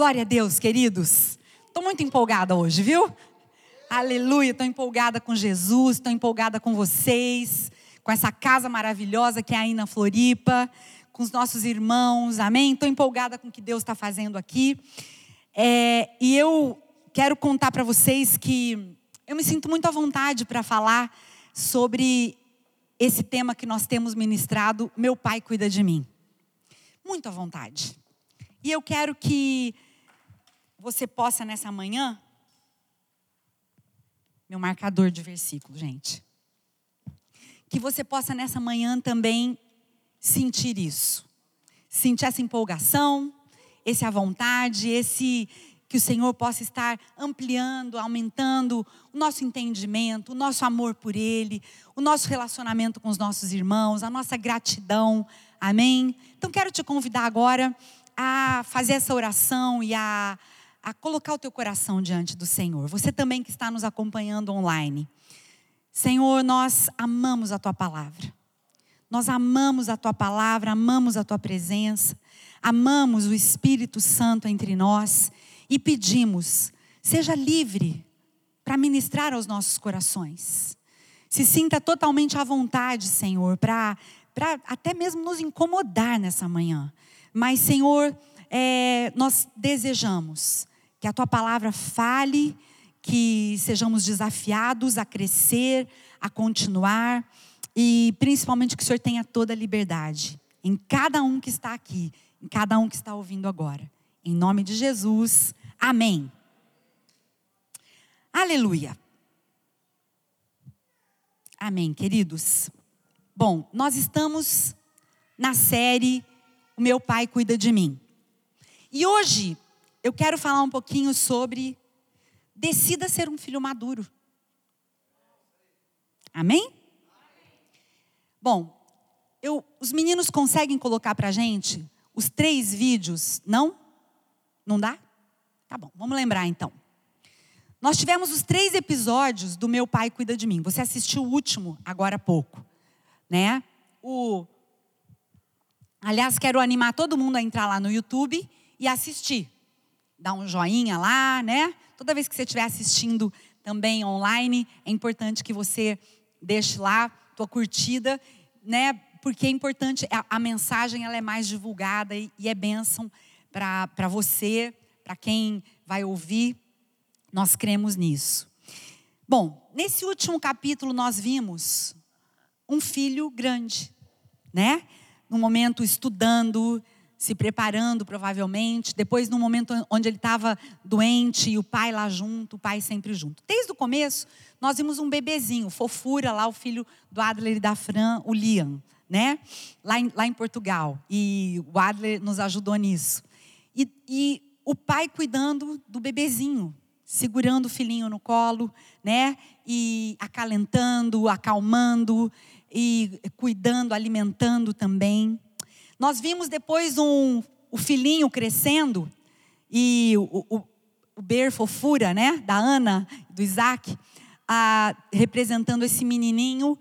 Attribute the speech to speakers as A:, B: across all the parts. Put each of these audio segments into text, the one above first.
A: Glória a Deus, queridos. Estou muito empolgada hoje, viu? Aleluia, estou empolgada com Jesus, estou empolgada com vocês, com essa casa maravilhosa que é aí na Floripa, com os nossos irmãos, amém? Estou empolgada com o que Deus está fazendo aqui. É, e eu quero contar para vocês que eu me sinto muito à vontade para falar sobre esse tema que nós temos ministrado, Meu Pai Cuida de Mim. Muito à vontade. E eu quero que você possa nessa manhã, meu marcador de versículo, gente. Que você possa nessa manhã também sentir isso. Sentir essa empolgação, esse à vontade, esse que o Senhor possa estar ampliando, aumentando o nosso entendimento, o nosso amor por Ele, o nosso relacionamento com os nossos irmãos, a nossa gratidão. Amém? Então quero te convidar agora a fazer essa oração e a, a colocar o teu coração diante do Senhor. Você também que está nos acompanhando online. Senhor, nós amamos a tua palavra. Nós amamos a tua palavra, amamos a tua presença, amamos o Espírito Santo entre nós e pedimos, seja livre para ministrar aos nossos corações. Se sinta totalmente à vontade, Senhor, para até mesmo nos incomodar nessa manhã. Mas, Senhor, é, nós desejamos que a tua palavra fale, que sejamos desafiados a crescer, a continuar e principalmente que o Senhor tenha toda a liberdade em cada um que está aqui, em cada um que está ouvindo agora. Em nome de Jesus, amém. Aleluia. Amém, queridos. Bom, nós estamos na série o meu pai cuida de mim. E hoje eu quero falar um pouquinho sobre decida ser um filho maduro. Amém? Bom, eu, os meninos conseguem colocar para gente os três vídeos? Não? Não dá? Tá bom, vamos lembrar então. Nós tivemos os três episódios do Meu Pai Cuida de Mim. Você assistiu o último agora há pouco, né? O Aliás, quero animar todo mundo a entrar lá no YouTube e assistir. Dá um joinha lá, né? Toda vez que você estiver assistindo também online, é importante que você deixe lá tua curtida, né? Porque é importante, a, a mensagem ela é mais divulgada e, e é bênção para você, para quem vai ouvir. Nós cremos nisso. Bom, nesse último capítulo nós vimos um filho grande, né? no momento estudando, se preparando provavelmente, depois no momento onde ele estava doente e o pai lá junto, o pai sempre junto. Desde o começo, nós vimos um bebezinho, fofura lá, o filho do Adler e da Fran, o Liam, né? Lá em, lá em Portugal. E o Adler nos ajudou nisso. E, e o pai cuidando do bebezinho, segurando o filhinho no colo, né? E acalentando, acalmando e cuidando, alimentando também. Nós vimos depois um, o filhinho crescendo e o, o, o Ber fofura, né, da Ana, do Isaac, a, representando esse menininho.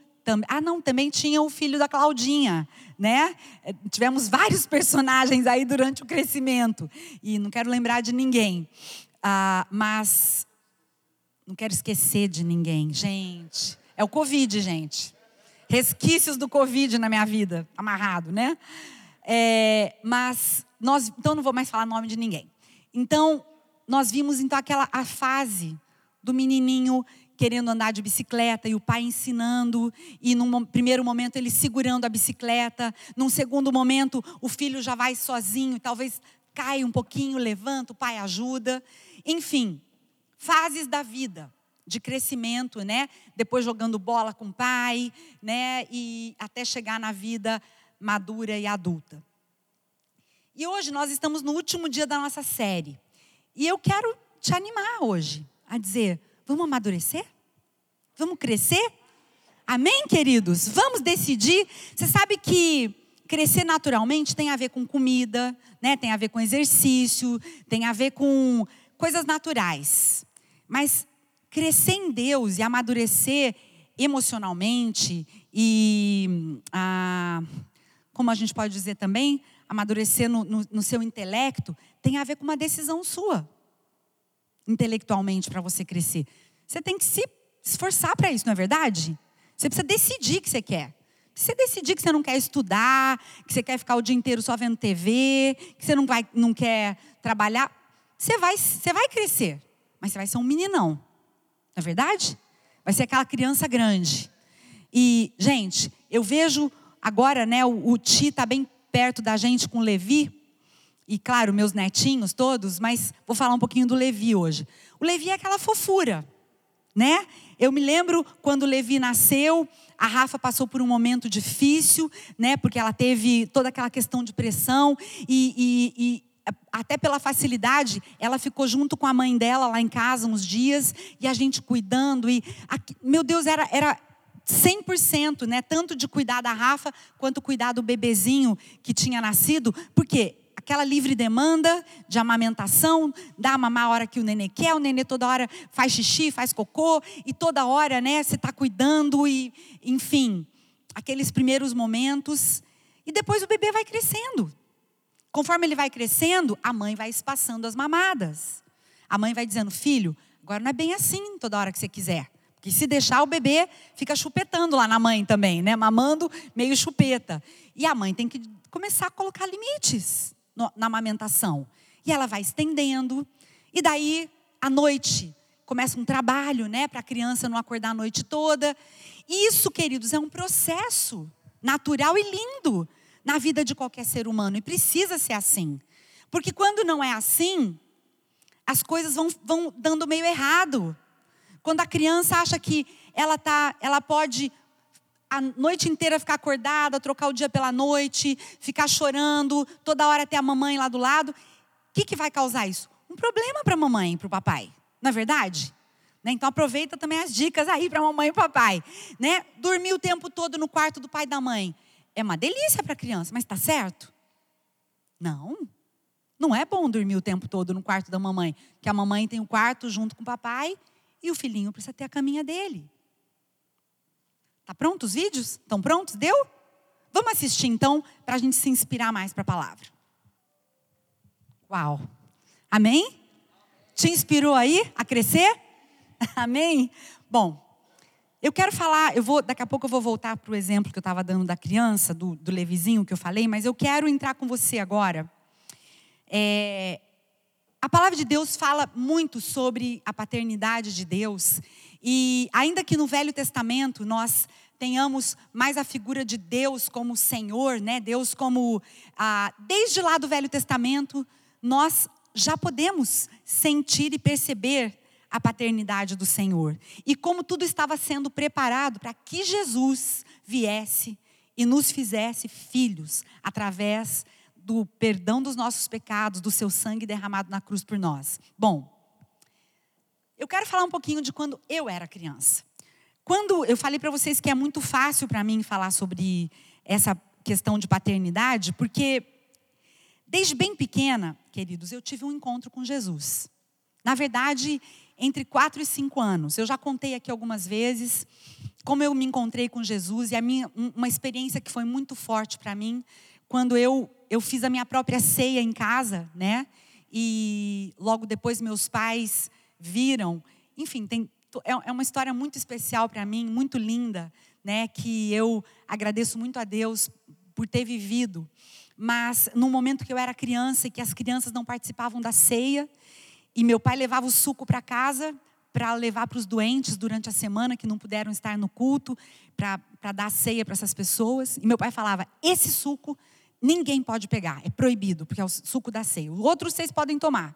A: Ah, não, também tinha o filho da Claudinha, né? É, tivemos vários personagens aí durante o crescimento e não quero lembrar de ninguém, ah, mas não quero esquecer de ninguém, gente. É o Covid, gente resquícios do Covid na minha vida, amarrado, né? É, mas nós, então não vou mais falar nome de ninguém. Então nós vimos então aquela a fase do menininho querendo andar de bicicleta e o pai ensinando e num primeiro momento ele segurando a bicicleta, num segundo momento o filho já vai sozinho talvez cai um pouquinho, levanta, o pai ajuda. Enfim, fases da vida de crescimento, né? Depois jogando bola com o pai, né? E até chegar na vida madura e adulta. E hoje nós estamos no último dia da nossa série. E eu quero te animar hoje a dizer: vamos amadurecer? Vamos crescer? Amém, queridos? Vamos decidir. Você sabe que crescer naturalmente tem a ver com comida, né? Tem a ver com exercício, tem a ver com coisas naturais. Mas crescer em Deus e amadurecer emocionalmente e, ah, como a gente pode dizer também, amadurecer no, no, no seu intelecto, tem a ver com uma decisão sua, intelectualmente, para você crescer. Você tem que se esforçar para isso, não é verdade? Você precisa decidir que você quer. Se você decidir que você não quer estudar, que você quer ficar o dia inteiro só vendo TV, que você não, vai, não quer trabalhar, você vai, você vai crescer. Mas você vai ser um meninão. Não é verdade? Vai ser aquela criança grande. E, gente, eu vejo agora, né, o, o Ti está bem perto da gente com Levi. E, claro, meus netinhos todos, mas vou falar um pouquinho do Levi hoje. O Levi é aquela fofura, né? Eu me lembro quando o Levi nasceu, a Rafa passou por um momento difícil, né? Porque ela teve toda aquela questão de pressão e, e, e até pela facilidade, ela ficou junto com a mãe dela lá em casa uns dias e a gente cuidando e meu Deus, era era 100%, né? Tanto de cuidar da Rafa quanto cuidar do bebezinho que tinha nascido, porque aquela livre demanda de amamentação, dá a mamar a hora que o nenê quer, o nenê toda hora faz xixi, faz cocô, e toda hora, né, você está cuidando, e, enfim, aqueles primeiros momentos. E depois o bebê vai crescendo. Conforme ele vai crescendo, a mãe vai espaçando as mamadas. A mãe vai dizendo, filho, agora não é bem assim toda hora que você quiser. Porque se deixar o bebê, fica chupetando lá na mãe também, né? Mamando meio chupeta. E a mãe tem que começar a colocar limites na amamentação. E ela vai estendendo. E daí, à noite, começa um trabalho, né? Para a criança não acordar a noite toda. Isso, queridos, é um processo natural e lindo na vida de qualquer ser humano. E precisa ser assim. Porque quando não é assim, as coisas vão, vão dando meio errado. Quando a criança acha que ela, tá, ela pode a noite inteira ficar acordada, trocar o dia pela noite, ficar chorando, toda hora ter a mamãe lá do lado, o que, que vai causar isso? Um problema para a mamãe e para o papai, não é verdade? Né? Então aproveita também as dicas aí para a mamãe e o papai. Né? Dormir o tempo todo no quarto do pai e da mãe. É uma delícia para a criança, mas está certo? Não. Não é bom dormir o tempo todo no quarto da mamãe, que a mamãe tem o um quarto junto com o papai e o filhinho precisa ter a caminha dele. Tá pronto os vídeos? Estão prontos? Deu? Vamos assistir então para a gente se inspirar mais para a palavra. Uau! Amém? Te inspirou aí a crescer? Amém? Bom, eu quero falar, eu vou, daqui a pouco eu vou voltar para o exemplo que eu estava dando da criança, do, do Levizinho que eu falei, mas eu quero entrar com você agora é, a palavra de Deus fala muito sobre a paternidade de Deus. E ainda que no Velho Testamento nós tenhamos mais a figura de Deus como Senhor, né? Deus como ah, desde lá do Velho Testamento nós já podemos sentir e perceber a paternidade do Senhor e como tudo estava sendo preparado para que Jesus viesse e nos fizesse filhos através do perdão dos nossos pecados, do seu sangue derramado na cruz por nós. Bom, eu quero falar um pouquinho de quando eu era criança. Quando eu falei para vocês que é muito fácil para mim falar sobre essa questão de paternidade, porque desde bem pequena, queridos, eu tive um encontro com Jesus. Na verdade, entre quatro e cinco anos. Eu já contei aqui algumas vezes como eu me encontrei com Jesus e a minha, uma experiência que foi muito forte para mim quando eu, eu fiz a minha própria ceia em casa, né? E logo depois meus pais viram. Enfim, tem, é, é uma história muito especial para mim, muito linda, né? Que eu agradeço muito a Deus por ter vivido. Mas no momento que eu era criança e que as crianças não participavam da ceia, e meu pai levava o suco para casa para levar para os doentes durante a semana que não puderam estar no culto, para dar ceia para essas pessoas. E meu pai falava: esse suco ninguém pode pegar, é proibido, porque é o suco da ceia. O outro vocês podem tomar.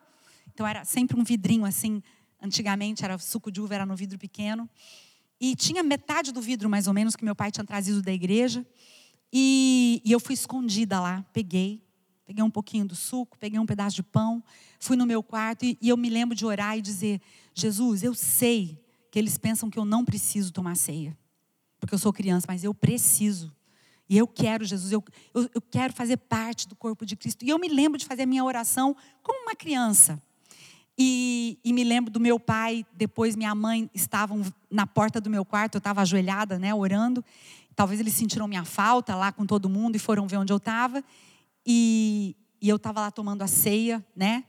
A: Então era sempre um vidrinho assim. Antigamente era suco de uva, era no vidro pequeno. E tinha metade do vidro, mais ou menos, que meu pai tinha trazido da igreja. E, e eu fui escondida lá, peguei. Peguei um pouquinho do suco, peguei um pedaço de pão, fui no meu quarto e, e eu me lembro de orar e dizer: Jesus, eu sei que eles pensam que eu não preciso tomar ceia, porque eu sou criança, mas eu preciso. E eu quero, Jesus, eu, eu, eu, quero fazer parte do corpo de Cristo. E eu me lembro de fazer a minha oração como uma criança. E, e, me lembro do meu pai, depois minha mãe estavam na porta do meu quarto, eu estava ajoelhada, né, orando. Talvez eles sentiram minha falta lá com todo mundo e foram ver onde eu estava. e, e eu estava lá tomando a ceia, né?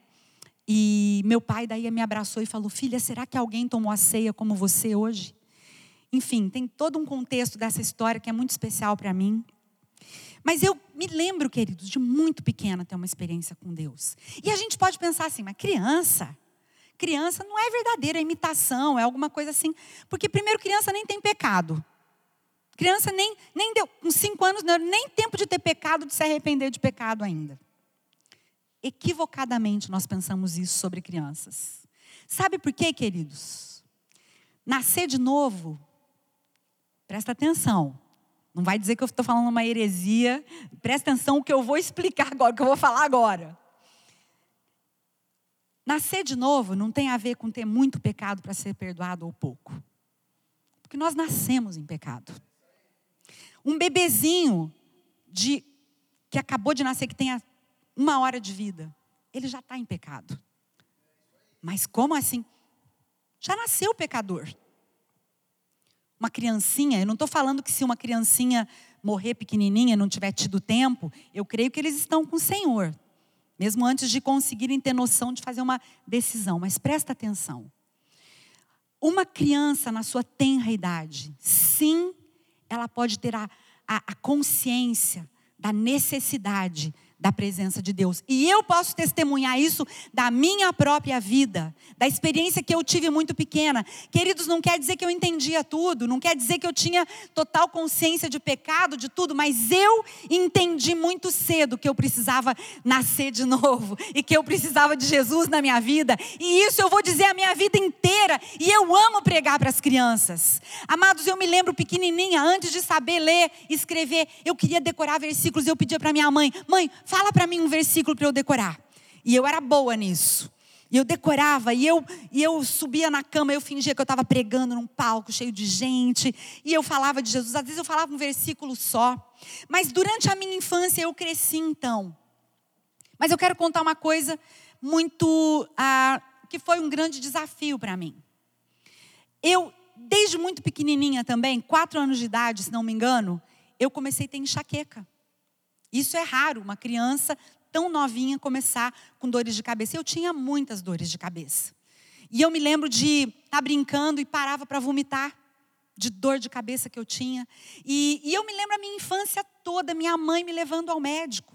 A: E meu pai daí me abraçou e falou: Filha, será que alguém tomou a ceia como você hoje? Enfim, tem todo um contexto dessa história que é muito especial para mim. Mas eu me lembro, queridos, de muito pequena ter uma experiência com Deus. E a gente pode pensar assim, mas criança, criança não é verdadeira, é imitação, é alguma coisa assim. Porque, primeiro, criança nem tem pecado. Criança nem, nem deu, com cinco anos, não, nem tempo de ter pecado, de se arrepender de pecado ainda. Equivocadamente nós pensamos isso sobre crianças. Sabe por quê, queridos? Nascer de novo, presta atenção, não vai dizer que eu estou falando uma heresia. Presta atenção o que eu vou explicar agora, o que eu vou falar agora. Nascer de novo não tem a ver com ter muito pecado para ser perdoado ou pouco. Porque nós nascemos em pecado. Um bebezinho de, que acabou de nascer, que tenha uma hora de vida, ele já está em pecado. Mas como assim? Já nasceu pecador uma criancinha, eu não estou falando que se uma criancinha morrer pequenininha, não tiver tido tempo, eu creio que eles estão com o Senhor, mesmo antes de conseguirem ter noção de fazer uma decisão. Mas presta atenção. Uma criança na sua tenra idade, sim, ela pode ter a, a, a consciência da necessidade da presença de Deus. E eu posso testemunhar isso da minha própria vida, da experiência que eu tive muito pequena. Queridos, não quer dizer que eu entendia tudo, não quer dizer que eu tinha total consciência de pecado, de tudo, mas eu entendi muito cedo que eu precisava nascer de novo e que eu precisava de Jesus na minha vida. E isso eu vou dizer a minha vida inteira, e eu amo pregar para as crianças. Amados, eu me lembro pequenininha, antes de saber ler, escrever, eu queria decorar versículos, eu pedia para minha mãe: "Mãe, fala para mim um versículo para eu decorar. E eu era boa nisso. E eu decorava, e eu, e eu subia na cama, eu fingia que eu estava pregando num palco cheio de gente, e eu falava de Jesus. Às vezes eu falava um versículo só. Mas durante a minha infância eu cresci então. Mas eu quero contar uma coisa muito. Ah, que foi um grande desafio para mim. Eu, desde muito pequenininha também, quatro anos de idade, se não me engano, eu comecei a ter enxaqueca. Isso é raro, uma criança tão novinha começar com dores de cabeça. Eu tinha muitas dores de cabeça. E eu me lembro de estar tá brincando e parava para vomitar de dor de cabeça que eu tinha. E, e, eu me lembro a minha infância toda, minha mãe me levando ao médico.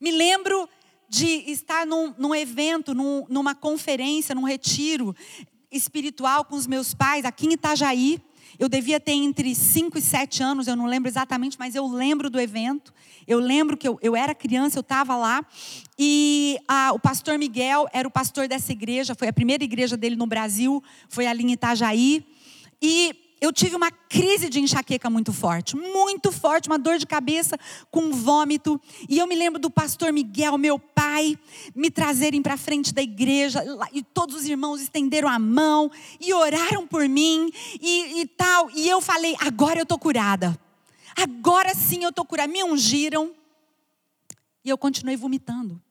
A: Me lembro de estar num, num evento, num, numa conferência, num retiro espiritual com os meus pais, aqui em Itajaí. Eu devia ter entre 5 e 7 anos, eu não lembro exatamente, mas eu lembro do evento. Eu lembro que eu, eu era criança, eu estava lá. E a, o pastor Miguel era o pastor dessa igreja, foi a primeira igreja dele no Brasil, foi ali em Itajaí. E eu tive uma crise de enxaqueca muito forte, muito forte, uma dor de cabeça com vômito. E eu me lembro do pastor Miguel, meu pai, me trazerem para frente da igreja, e todos os irmãos estenderam a mão e oraram por mim e, e tal. E eu falei: agora eu estou curada. Agora sim eu estou curada. Me ungiram. E eu continuei vomitando.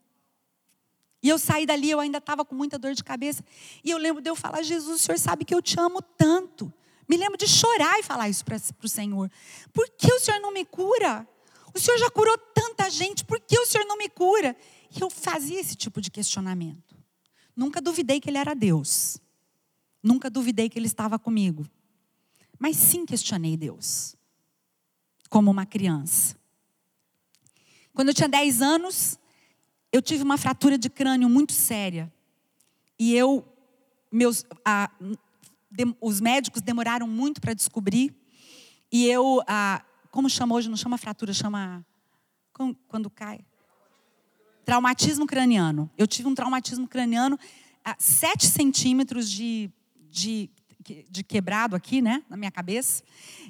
A: E eu saí dali, eu ainda estava com muita dor de cabeça. E eu lembro de eu falar: Jesus, o Senhor sabe que eu te amo tanto. Me lembro de chorar e falar isso para o Senhor. Por que o Senhor não me cura? O Senhor já curou tanta gente, por que o Senhor não me cura? E eu fazia esse tipo de questionamento. Nunca duvidei que Ele era Deus. Nunca duvidei que Ele estava comigo. Mas sim questionei Deus. Como uma criança. Quando eu tinha 10 anos, eu tive uma fratura de crânio muito séria. E eu, meus, a, os médicos demoraram muito para descobrir. E eu, ah, como chama hoje? Não chama fratura, chama. Quando cai? Traumatismo craniano. Eu tive um traumatismo craniano a 7 centímetros de, de, de quebrado aqui, né, na minha cabeça.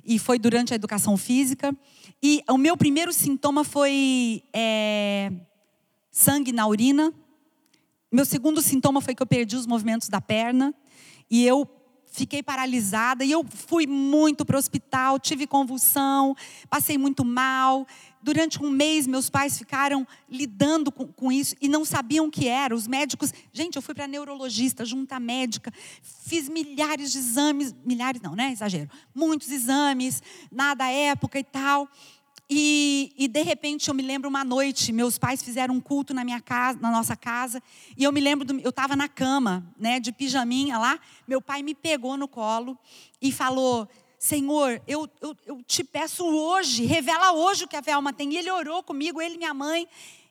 A: E foi durante a educação física. E o meu primeiro sintoma foi é, sangue na urina. Meu segundo sintoma foi que eu perdi os movimentos da perna. E eu fiquei paralisada e eu fui muito para o hospital, tive convulsão, passei muito mal. Durante um mês, meus pais ficaram lidando com, com isso e não sabiam o que era. Os médicos, gente, eu fui para neurologista, junta médica, fiz milhares de exames, milhares não, né? Exagero, muitos exames, nada época e tal. E, e, de repente eu me lembro uma noite, meus pais fizeram um culto na minha casa, na nossa casa, e eu me lembro, do, eu estava na cama, né, de pijaminha lá, meu pai me pegou no colo e falou: Senhor, eu, eu, eu te peço hoje, revela hoje o que a Velma tem. E ele orou comigo, ele e minha mãe,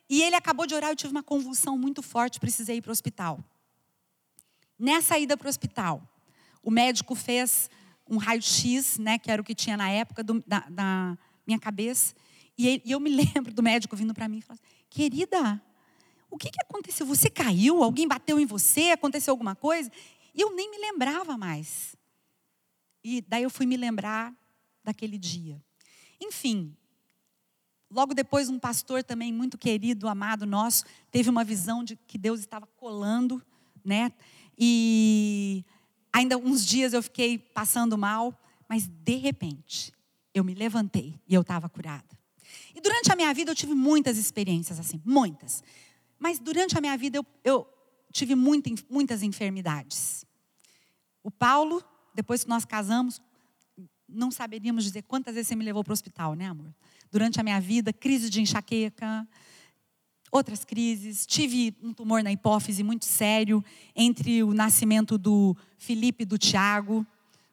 A: e ele acabou de orar, eu tive uma convulsão muito forte, precisei ir para o hospital. Nessa ida para o hospital, o médico fez um raio-x, né, que era o que tinha na época do, da, da minha cabeça. E, eu me lembro do médico vindo para mim e falando: Querida, o que, que aconteceu? Você caiu? Alguém bateu em você? Aconteceu alguma coisa? E eu nem me lembrava mais. E daí eu fui me lembrar daquele dia. Enfim, logo depois um pastor também muito querido, amado nosso, teve uma visão de que Deus estava colando, né? E ainda uns dias eu fiquei passando mal, mas de repente eu me levantei e eu estava curada. E durante a minha vida eu tive muitas experiências assim, muitas. Mas durante a minha vida eu, eu tive muita, muitas enfermidades. O Paulo, depois que nós casamos, não saberíamos dizer quantas vezes você me levou para o hospital, né, amor? Durante a minha vida, crise de enxaqueca, outras crises. Tive um tumor na hipófise muito sério entre o nascimento do Felipe e do Tiago.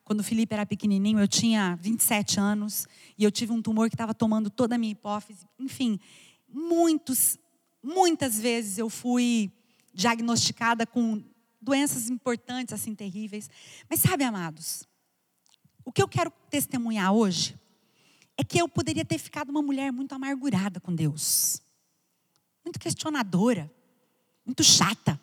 A: Quando o Felipe era pequenininho, eu tinha 27 anos e eu tive um tumor que estava tomando toda a minha hipófise. Enfim, muitos, muitas vezes eu fui diagnosticada com doenças importantes, assim, terríveis. Mas sabe, amados, o que eu quero testemunhar hoje é que eu poderia ter ficado uma mulher muito amargurada com Deus, muito questionadora, muito chata.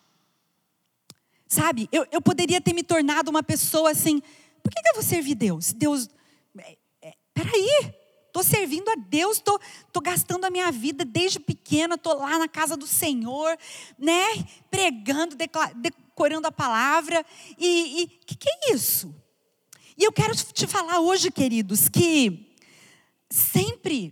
A: Sabe, eu, eu poderia ter me tornado uma pessoa assim, por que, que eu vou servir Deus? Deus, é, é, peraí, estou servindo a Deus, estou tô, tô gastando a minha vida desde pequena, estou lá na casa do Senhor, né? Pregando, decorando a palavra. E o que, que é isso? E eu quero te falar hoje, queridos, que sempre,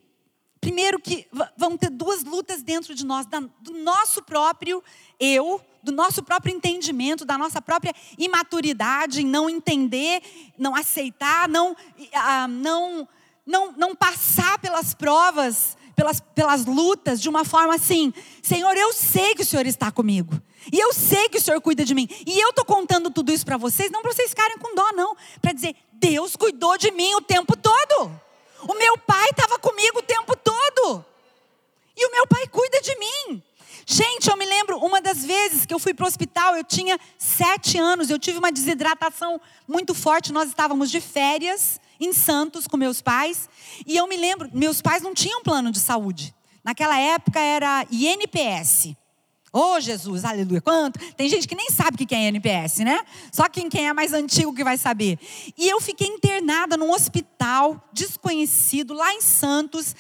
A: primeiro que vão ter duas lutas dentro de nós, do nosso próprio eu, do nosso próprio entendimento, da nossa própria imaturidade em não entender, não aceitar, não, ah, não, não, não passar pelas provas, pelas, pelas lutas de uma forma assim: Senhor, eu sei que o Senhor está comigo. E eu sei que o Senhor cuida de mim. E eu estou contando tudo isso para vocês, não para vocês ficarem com dó, não. Para dizer, Deus cuidou de mim o tempo todo. O meu pai estava comigo o tempo todo. E o meu pai cuida de mim. Gente, eu me lembro uma das vezes que eu fui para o hospital, eu tinha sete anos, eu tive uma desidratação muito forte. Nós estávamos de férias em Santos com meus pais, e eu me lembro, meus pais não tinham plano de saúde. Naquela época era INPS. Oh, Jesus, aleluia. Quanto? Tem gente que nem sabe o que é INPS, né? Só quem, quem é mais antigo que vai saber. E eu fiquei internada num hospital desconhecido, lá em Santos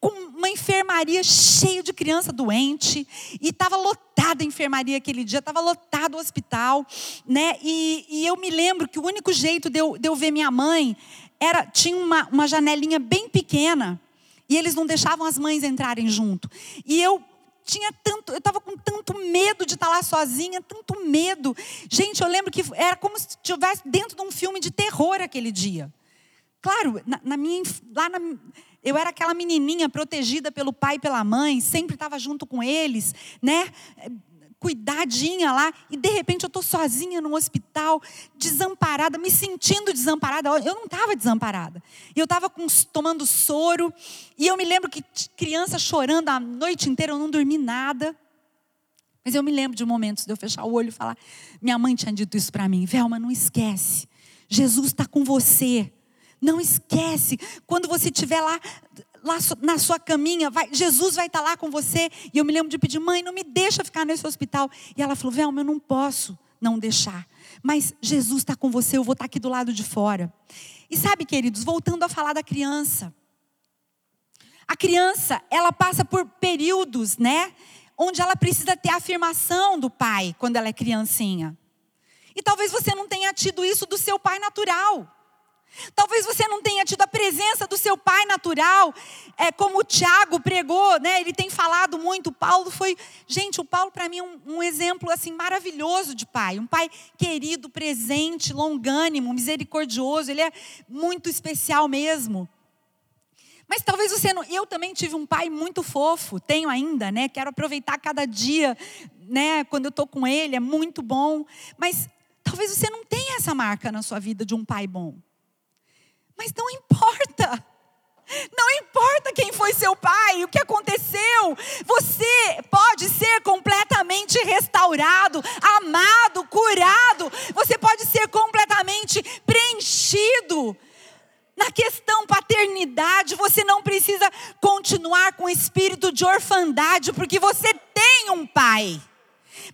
A: com uma enfermaria cheia de criança doente e estava lotada a enfermaria aquele dia, estava lotado o hospital, né? E, e, eu me lembro que o único jeito de eu, de eu ver minha mãe era tinha uma, uma janelinha bem pequena e eles não deixavam as mães entrarem junto. E eu tinha tanto, eu estava com tanto medo de estar lá sozinha, tanto medo. Gente, eu lembro que era como se estivesse dentro de um filme de terror aquele dia. Claro, na, na minha, lá na, eu era aquela menininha protegida pelo pai e pela mãe, sempre estava junto com eles, né? Cuidadinha lá, e de repente eu estou sozinha no hospital, desamparada, me sentindo desamparada. Eu não estava desamparada. Eu estava tomando soro, e eu me lembro que criança chorando a noite inteira, eu não dormi nada. Mas eu me lembro de momentos de eu fechar o olho e falar: minha mãe tinha dito isso para mim, Velma, não esquece, Jesus está com você. Não esquece, quando você estiver lá, lá na sua caminha, vai, Jesus vai estar lá com você. E eu me lembro de pedir, mãe, não me deixa ficar nesse hospital. E ela falou, Velma, eu não posso não deixar. Mas Jesus está com você, eu vou estar aqui do lado de fora. E sabe, queridos, voltando a falar da criança. A criança, ela passa por períodos, né? Onde ela precisa ter a afirmação do pai quando ela é criancinha. E talvez você não tenha tido isso do seu pai natural. Talvez você não tenha tido a presença do seu pai natural, é, como o Tiago pregou, né? Ele tem falado muito. O Paulo foi, gente, o Paulo para mim é um, um, exemplo assim maravilhoso de pai, um pai querido, presente, longânimo, misericordioso. Ele é muito especial mesmo. Mas talvez você não. Eu também tive um pai muito fofo, tenho ainda, né? Quero aproveitar cada dia, né? Quando eu estou com ele, é muito bom. Mas talvez você não tenha essa marca na sua vida de um pai bom. Mas não importa. Não importa quem foi seu pai, o que aconteceu, você pode ser completamente restaurado, amado, curado, você pode ser completamente preenchido. Na questão paternidade, você não precisa continuar com o espírito de orfandade, porque você tem um pai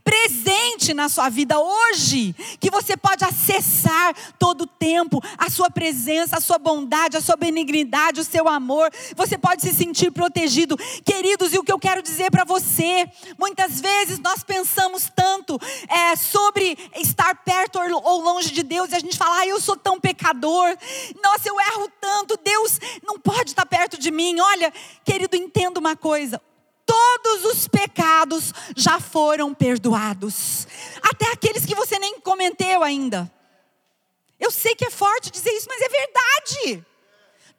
A: presente na sua vida hoje, que você pode acessar todo o tempo a sua presença, a sua bondade, a sua benignidade, o seu amor. Você pode se sentir protegido, queridos. E o que eu quero dizer para você, muitas vezes nós pensamos tanto é, sobre estar perto ou longe de Deus e a gente fala, ah, eu sou tão pecador, nossa, eu erro tanto, Deus não pode estar perto de mim. Olha, querido, entenda uma coisa: todos os pecados já foram perdoados, até aqueles que você nem cometeu ainda. Eu sei que é forte dizer isso, mas é verdade.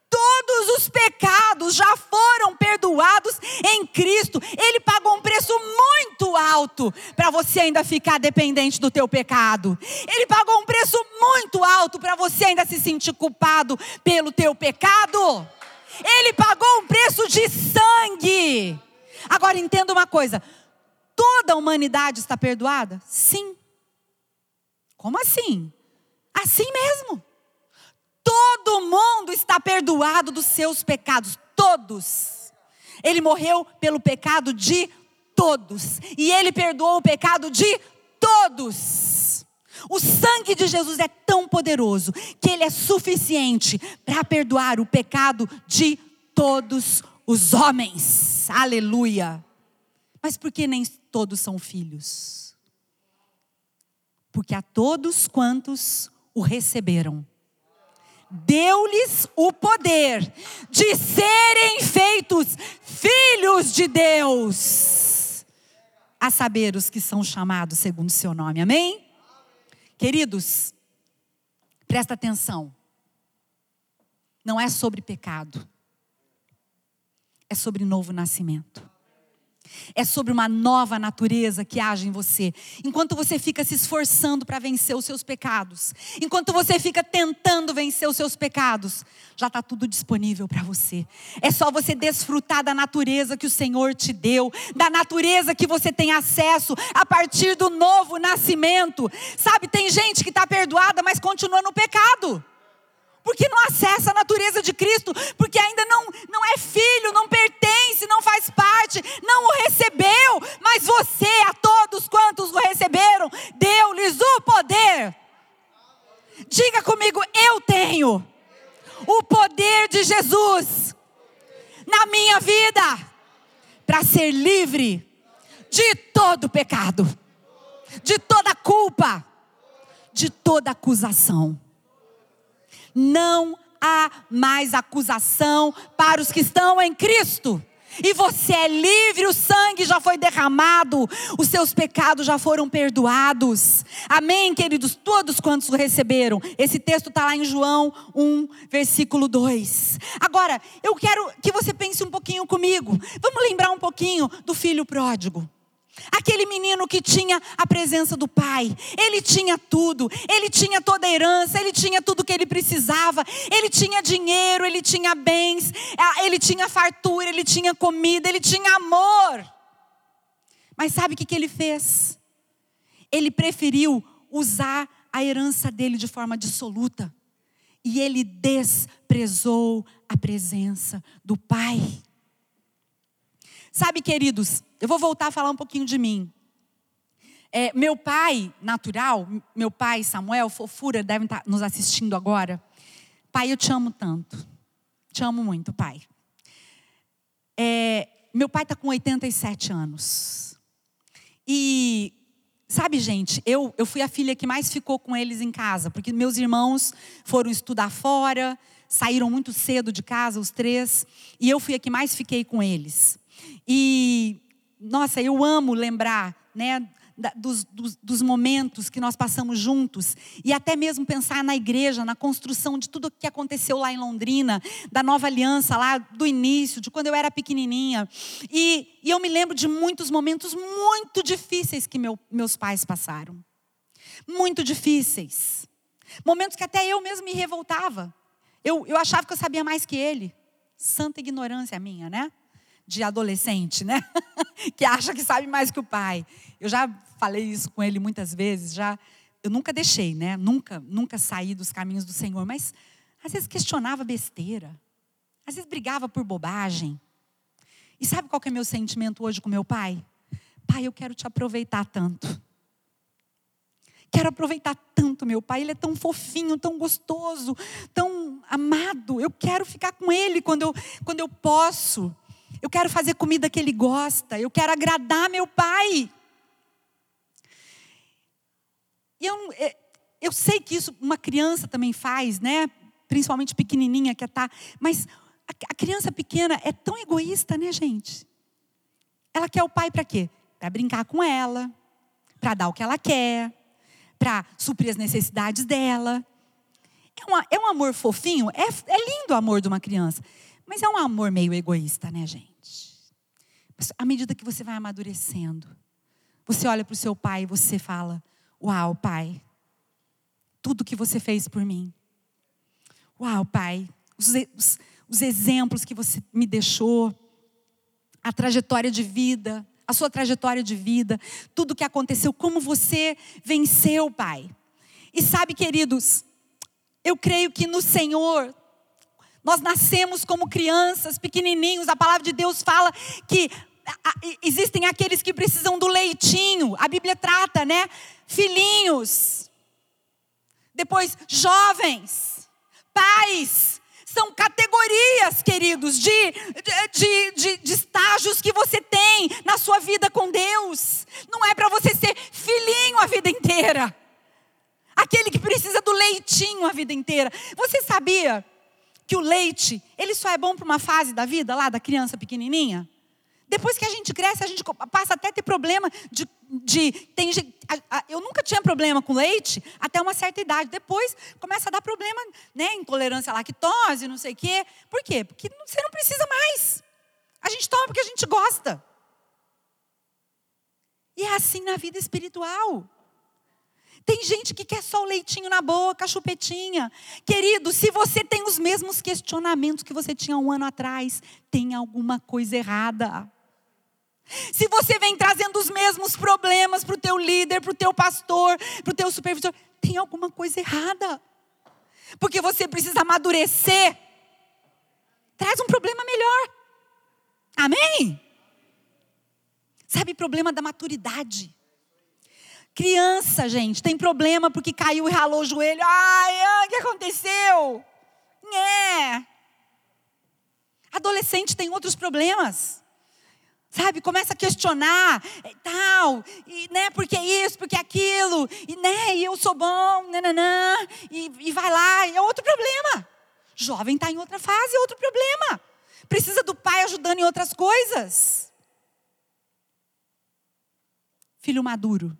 A: Todos os pecados já foram perdoados em Cristo. Ele pagou um preço muito alto para você ainda ficar dependente do teu pecado. Ele pagou um preço muito alto para você ainda se sentir culpado pelo teu pecado. Ele pagou um preço de sangue. Agora entenda uma coisa: toda a humanidade está perdoada? Sim. Como assim? Assim mesmo. Todo mundo está perdoado dos seus pecados, todos. Ele morreu pelo pecado de todos, e ele perdoou o pecado de todos. O sangue de Jesus é tão poderoso que ele é suficiente para perdoar o pecado de todos os homens. Aleluia. Mas por que nem todos são filhos? Porque a todos quantos o receberam, deu-lhes o poder de serem feitos filhos de Deus, a saber, os que são chamados segundo o seu nome. Amém? Queridos, presta atenção. Não é sobre pecado é sobre novo nascimento. É sobre uma nova natureza que age em você. Enquanto você fica se esforçando para vencer os seus pecados, enquanto você fica tentando vencer os seus pecados, já está tudo disponível para você. É só você desfrutar da natureza que o Senhor te deu, da natureza que você tem acesso a partir do novo nascimento. Sabe, tem gente que está perdoada, mas continua no pecado porque não acessa a natureza de Cristo, porque ainda não, não é filho, não pertence, não faz parte, não o recebeu, mas você, a todos quantos o receberam, deu-lhes o poder. Diga comigo, eu tenho o poder de Jesus na minha vida para ser livre de todo pecado, de toda culpa, de toda acusação não há mais acusação para os que estão em Cristo. E você é livre, o sangue já foi derramado, os seus pecados já foram perdoados. Amém, queridos? Todos quantos o receberam. Esse texto está lá em João 1, versículo 2. Agora, eu quero que você pense um pouquinho comigo. Vamos lembrar um pouquinho do filho pródigo. Aquele menino que tinha a presença do pai, ele tinha tudo, ele tinha toda a herança, ele tinha tudo que ele precisava, ele tinha dinheiro, ele tinha bens, ele tinha fartura, ele tinha comida, ele tinha amor. Mas sabe o que, que ele fez? Ele preferiu usar a herança dele de forma dissoluta, e ele desprezou a presença do pai. Sabe, queridos, eu vou voltar a falar um pouquinho de mim. É, meu pai natural, meu pai Samuel, fofura, devem estar nos assistindo agora. Pai, eu te amo tanto. Te amo muito, pai. É, meu pai está com 87 anos. E, sabe, gente, eu, eu fui a filha que mais ficou com eles em casa, porque meus irmãos foram estudar fora, saíram muito cedo de casa, os três, e eu fui a que mais fiquei com eles. E, nossa, eu amo lembrar, né? dos, dos, dos, momentos que nós passamos juntos, e até mesmo pensar na igreja, na construção de tudo o que aconteceu lá em Londrina, da nova aliança lá do início, de quando eu era pequenininha. E, e eu me lembro de muitos momentos muito difíceis que meu, meus pais passaram. Muito difíceis. Momentos que até eu mesmo me revoltava. Eu, eu achava que eu sabia mais que ele. Santa ignorância minha, né? De adolescente, né? que acha que sabe mais que o pai. Eu já falei isso com ele muitas vezes, já. Eu nunca deixei, né? Nunca, nunca saí dos caminhos do Senhor, mas às vezes questionava besteira. Às vezes brigava por bobagem. E sabe qual que é meu sentimento hoje com meu pai? Pai, eu quero te aproveitar tanto. Quero aproveitar tanto meu pai, ele é tão fofinho, tão gostoso, tão amado. Eu quero ficar com ele quando eu, quando eu posso. Eu quero fazer comida que ele gosta, eu quero agradar meu pai. E eu, é, eu sei que isso uma criança também faz, né? Principalmente pequenininha que está. Mas a, a criança pequena é tão egoísta, né, gente? Ela quer o pai para quê? Para brincar com ela, para dar o que ela quer, para suprir as necessidades dela. É, uma, é um amor fofinho, é, é lindo o amor de uma criança, mas é um amor meio egoísta, né, gente? Mas à medida que você vai amadurecendo, você olha para o seu pai e você fala: Uau, pai, tudo que você fez por mim. Uau, pai, os, os, os exemplos que você me deixou, a trajetória de vida, a sua trajetória de vida, tudo que aconteceu, como você venceu, Pai. E sabe, queridos, eu creio que no Senhor, nós nascemos como crianças, pequenininhos, a palavra de Deus fala que existem aqueles que precisam do leitinho, a Bíblia trata, né? Filhinhos, depois jovens, pais, são categorias, queridos, de, de, de, de, estágios que você tem na sua vida com Deus. Não é para você ser filhinho a vida inteira. Aquele que precisa do leitinho a vida inteira. Você sabia que o leite, ele só é bom para uma fase da vida, lá da criança pequenininha? Depois que a gente cresce, a gente passa até a ter problema de. de tem, eu nunca tinha problema com leite até uma certa idade. Depois começa a dar problema, né? Intolerância à lactose, não sei o quê. Por quê? Porque você não precisa mais. A gente toma porque a gente gosta. E é assim na vida espiritual. Tem gente que quer só o leitinho na boca, a chupetinha. Querido, se você tem os mesmos questionamentos que você tinha um ano atrás, tem alguma coisa errada. Se você vem trazendo os mesmos problemas para o teu líder, para o teu pastor, para o teu supervisor, tem alguma coisa errada. Porque você precisa amadurecer. Traz um problema melhor. Amém? Sabe, problema da maturidade. Criança, gente, tem problema porque caiu e ralou o joelho. Ai, o que aconteceu? É. Adolescente tem outros problemas sabe, começa a questionar, e tal, e, né, porque isso, porque aquilo, e, né, e eu sou bom, nananã, e, e vai lá, é outro problema. Jovem está em outra fase, é outro problema. Precisa do pai ajudando em outras coisas. Filho maduro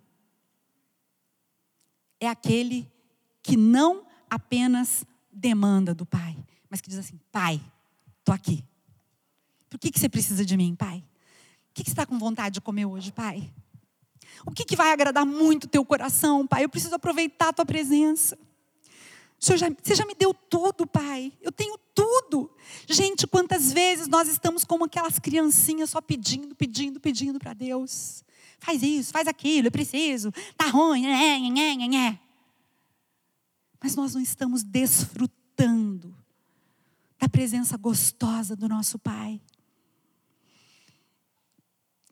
A: é aquele que não apenas demanda do pai, mas que diz assim: Pai, estou aqui. Por que, que você precisa de mim, pai? O que, você está com vontade de comer hoje, Pai? O que, que vai agradar muito o teu coração, Pai? Eu preciso aproveitar a tua presença. Senhor já, você já me deu tudo, Pai. Eu tenho tudo. Gente, quantas vezes nós estamos como aquelas criancinhas só pedindo, pedindo, pedindo para Deus. Faz isso, faz aquilo, eu preciso. Tá ruim, né, né, né, né. Mas nós não estamos desfrutando da presença gostosa do nosso Pai.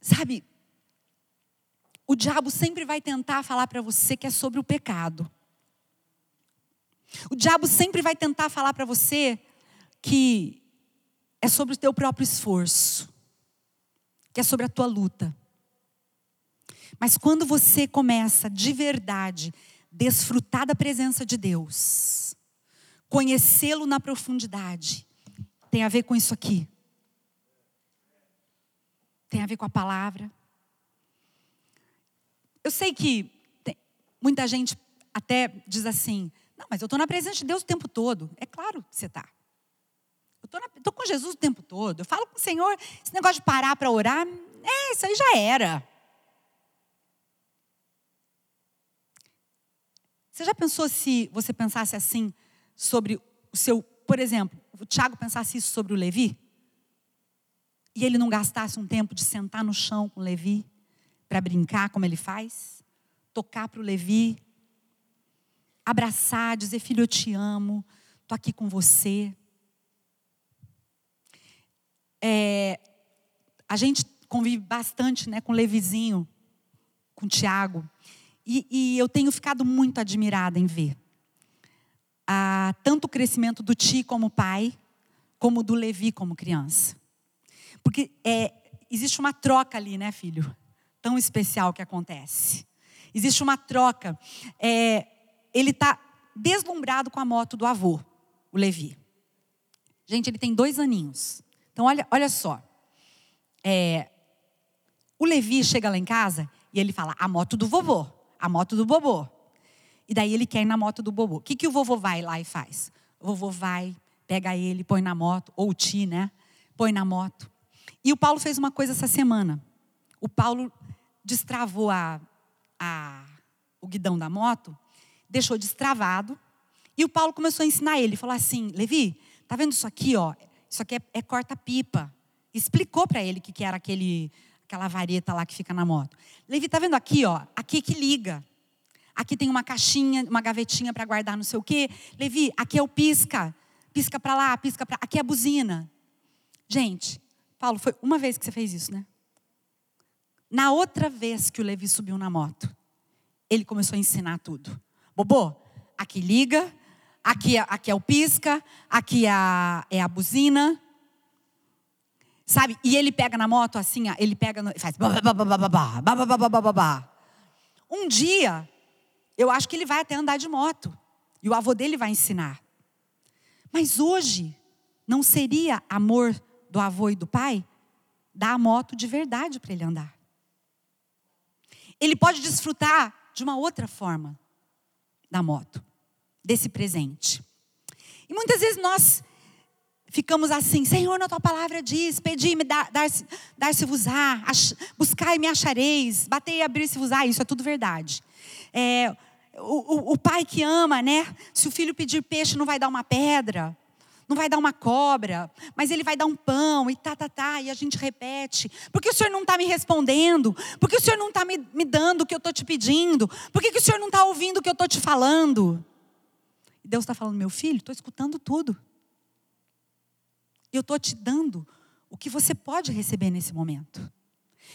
A: Sabe, o diabo sempre vai tentar falar para você que é sobre o pecado. O diabo sempre vai tentar falar para você que é sobre o teu próprio esforço, que é sobre a tua luta. Mas quando você começa de verdade desfrutar da presença de Deus, conhecê-lo na profundidade, tem a ver com isso aqui tem a ver com a palavra. Eu sei que tem, muita gente até diz assim: não, mas eu estou na presença de Deus o tempo todo. É claro que você está. Eu estou com Jesus o tempo todo. Eu falo com o Senhor, esse negócio de parar para orar, é, isso aí já era. Você já pensou se você pensasse assim sobre o seu, por exemplo, o Tiago pensasse isso sobre o Levi? E ele não gastasse um tempo de sentar no chão com o Levi para brincar como ele faz? Tocar para o Levi, abraçar, dizer: Filho, eu te amo, estou aqui com você. É, a gente convive bastante né, com o Levizinho, com o Tiago. E, e, eu tenho ficado muito admirada em ver ah, tanto o crescimento do Ti como pai, como do Levi como criança. Porque é, existe uma troca ali, né, filho? Tão especial que acontece. Existe uma troca. É, ele está deslumbrado com a moto do avô, o Levi. Gente, ele tem dois aninhos. Então, olha, olha só. É, o Levi chega lá em casa e ele fala: a moto do vovô, a moto do bobô. E daí ele quer ir na moto do bobô. O que, que o vovô vai lá e faz? O vovô vai, pega ele, põe na moto, ou o ti, né? Põe na moto. E o Paulo fez uma coisa essa semana. O Paulo destravou a, a, o guidão da moto deixou destravado. E o Paulo começou a ensinar ele. Falou assim: Levi, tá vendo isso aqui, ó? Isso aqui é, é corta-pipa. Explicou para ele o que, que era aquele, aquela vareta lá que fica na moto. Levi, tá vendo aqui, ó? Aqui que liga. Aqui tem uma caixinha, uma gavetinha para guardar não sei o quê. Levi, aqui é o pisca. Pisca para lá, pisca para. Aqui é a buzina. Gente, Paulo, foi uma vez que você fez isso, né? Na outra vez que o Levi subiu na moto, ele começou a ensinar tudo. Bobô, aqui liga, aqui, é, aqui é o pisca, aqui é a, é a buzina. Sabe? E ele pega na moto assim, ele pega e faz. Um dia, eu acho que ele vai até andar de moto. E o avô dele vai ensinar. Mas hoje, não seria amor do avô e do pai dar a moto de verdade para ele andar. Ele pode desfrutar de uma outra forma da moto, desse presente. E muitas vezes nós ficamos assim, Senhor, na tua palavra diz, pedi-me, dar-se dar, vos á buscar e me achareis, bater e abrir se vos á isso é tudo verdade. É, o, o, o pai que ama, né? Se o filho pedir peixe, não vai dar uma pedra não vai dar uma cobra, mas ele vai dar um pão e tá, tá, tá, e a gente repete. Por que o Senhor não está me respondendo? Por que o Senhor não está me, me dando o que eu estou te pedindo? Por que, que o Senhor não está ouvindo o que eu estou te falando? E Deus está falando, meu filho, estou escutando tudo. Eu estou te dando o que você pode receber nesse momento.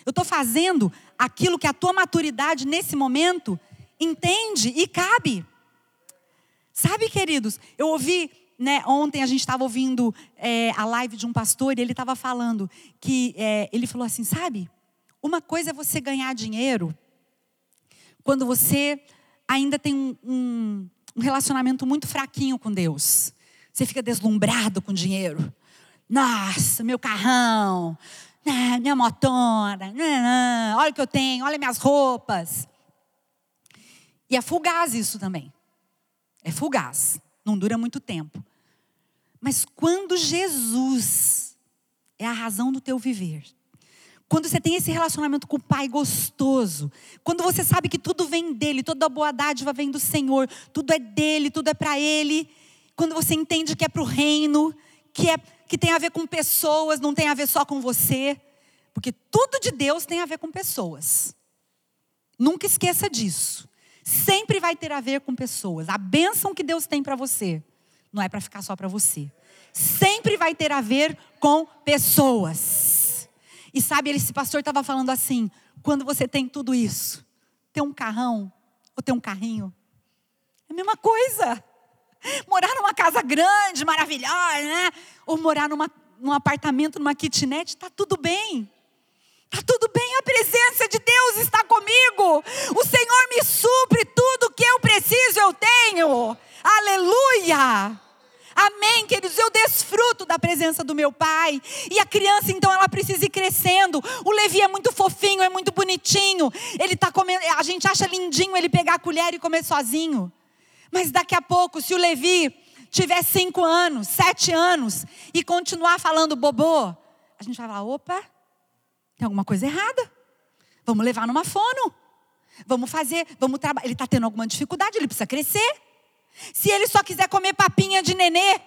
A: Eu estou fazendo aquilo que a tua maturidade nesse momento entende e cabe. Sabe, queridos, eu ouvi né, ontem a gente estava ouvindo é, a live de um pastor e ele estava falando que é, ele falou assim, sabe? Uma coisa é você ganhar dinheiro quando você ainda tem um, um, um relacionamento muito fraquinho com Deus. Você fica deslumbrado com dinheiro. Nossa, meu carrão, né, minha motona, né, olha o que eu tenho, olha minhas roupas. E é fugaz isso também. É fugaz não dura muito tempo. Mas quando Jesus é a razão do teu viver, quando você tem esse relacionamento com o Pai gostoso, quando você sabe que tudo vem dele, toda a boa dádiva vem do Senhor, tudo é dele, tudo é para ele, quando você entende que é para o reino, que, é, que tem a ver com pessoas, não tem a ver só com você, porque tudo de Deus tem a ver com pessoas. Nunca esqueça disso sempre vai ter a ver com pessoas. A bênção que Deus tem para você não é para ficar só para você. Sempre vai ter a ver com pessoas. E sabe, esse pastor estava falando assim: quando você tem tudo isso, ter um carrão ou ter um carrinho, é a mesma coisa. Morar numa casa grande, maravilhosa, né? Ou morar numa, num apartamento, numa kitnet, está tudo bem. Está tudo bem, a presença de Deus está comigo. O Senhor me supre tudo que eu preciso, eu tenho. Aleluia! Amém, queridos? Eu desfruto da presença do meu pai. E a criança, então, ela precisa ir crescendo. O Levi é muito fofinho, é muito bonitinho. Ele tá comendo, a gente acha lindinho ele pegar a colher e comer sozinho. Mas daqui a pouco, se o Levi tiver cinco anos, sete anos e continuar falando bobô, a gente vai falar: opa, tem alguma coisa errada. Vamos levar numa fono. Vamos fazer, vamos trabalhar. Ele está tendo alguma dificuldade, ele precisa crescer. Se ele só quiser comer papinha de nenê,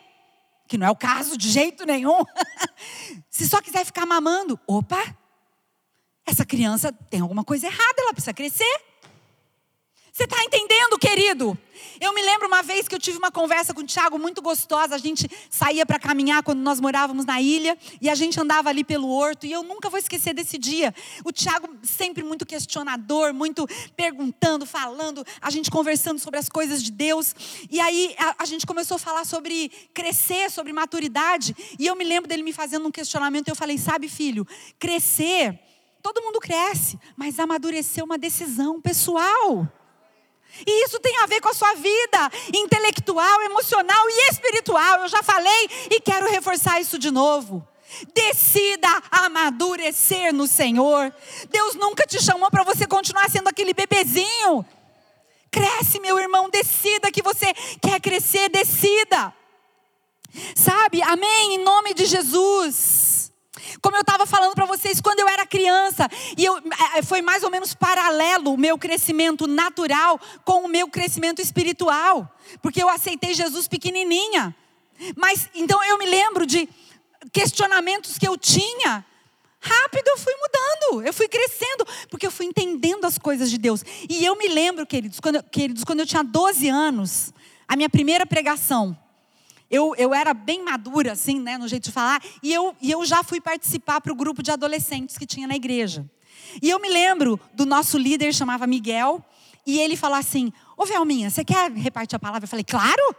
A: que não é o caso de jeito nenhum, se só quiser ficar mamando, opa, essa criança tem alguma coisa errada, ela precisa crescer. Você está entendendo, querido? Eu me lembro uma vez que eu tive uma conversa com o Tiago muito gostosa. A gente saía para caminhar quando nós morávamos na ilha e a gente andava ali pelo horto. E eu nunca vou esquecer desse dia. O Tiago sempre muito questionador, muito perguntando, falando, a gente conversando sobre as coisas de Deus. E aí a, a gente começou a falar sobre crescer, sobre maturidade. E eu me lembro dele me fazendo um questionamento. E eu falei: Sabe, filho, crescer, todo mundo cresce, mas amadurecer é uma decisão pessoal. E isso tem a ver com a sua vida intelectual, emocional e espiritual. Eu já falei e quero reforçar isso de novo. Decida amadurecer no Senhor. Deus nunca te chamou para você continuar sendo aquele bebezinho. Cresce, meu irmão, decida que você quer crescer, decida. Sabe? Amém, em nome de Jesus. Como eu estava falando para vocês, quando eu era criança, e eu, é, é, foi mais ou menos paralelo o meu crescimento natural com o meu crescimento espiritual, porque eu aceitei Jesus pequenininha. Mas então eu me lembro de questionamentos que eu tinha. Rápido eu fui mudando, eu fui crescendo, porque eu fui entendendo as coisas de Deus. E eu me lembro, queridos, quando, queridos, quando eu tinha 12 anos, a minha primeira pregação, eu, eu era bem madura, assim, né, no jeito de falar, e eu, e eu já fui participar para o grupo de adolescentes que tinha na igreja. E eu me lembro do nosso líder, chamava Miguel, e ele falou assim: Ô Velminha, você quer repartir a palavra? Eu falei, claro!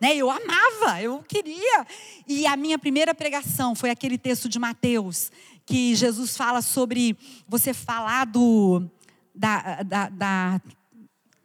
A: Né, eu amava, eu queria. E a minha primeira pregação foi aquele texto de Mateus, que Jesus fala sobre você falar do, da, da, da,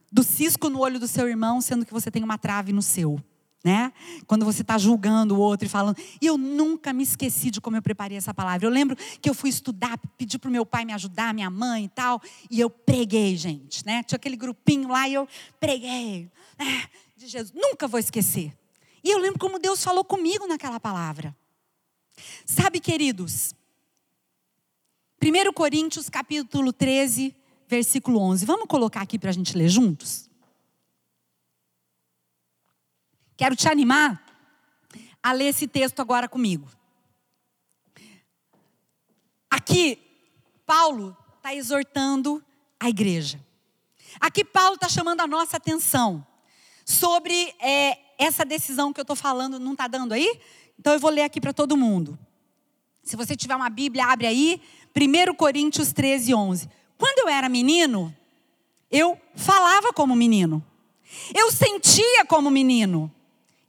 A: do cisco no olho do seu irmão, sendo que você tem uma trave no seu né? Quando você está julgando o outro e falando. E eu nunca me esqueci de como eu preparei essa palavra. Eu lembro que eu fui estudar, pedi para o meu pai me ajudar, minha mãe e tal, e eu preguei, gente, né? Tinha aquele grupinho lá e eu preguei, né? De Jesus. Nunca vou esquecer. E eu lembro como Deus falou comigo naquela palavra. Sabe, queridos? 1 Coríntios capítulo 13, versículo 11. Vamos colocar aqui para a gente ler juntos? Quero te animar a ler esse texto agora comigo. Aqui, Paulo está exortando a igreja. Aqui, Paulo está chamando a nossa atenção sobre é, essa decisão que eu estou falando. Não está dando aí? Então eu vou ler aqui para todo mundo. Se você tiver uma Bíblia, abre aí. 1 Coríntios 13, 11. Quando eu era menino, eu falava como menino. Eu sentia como menino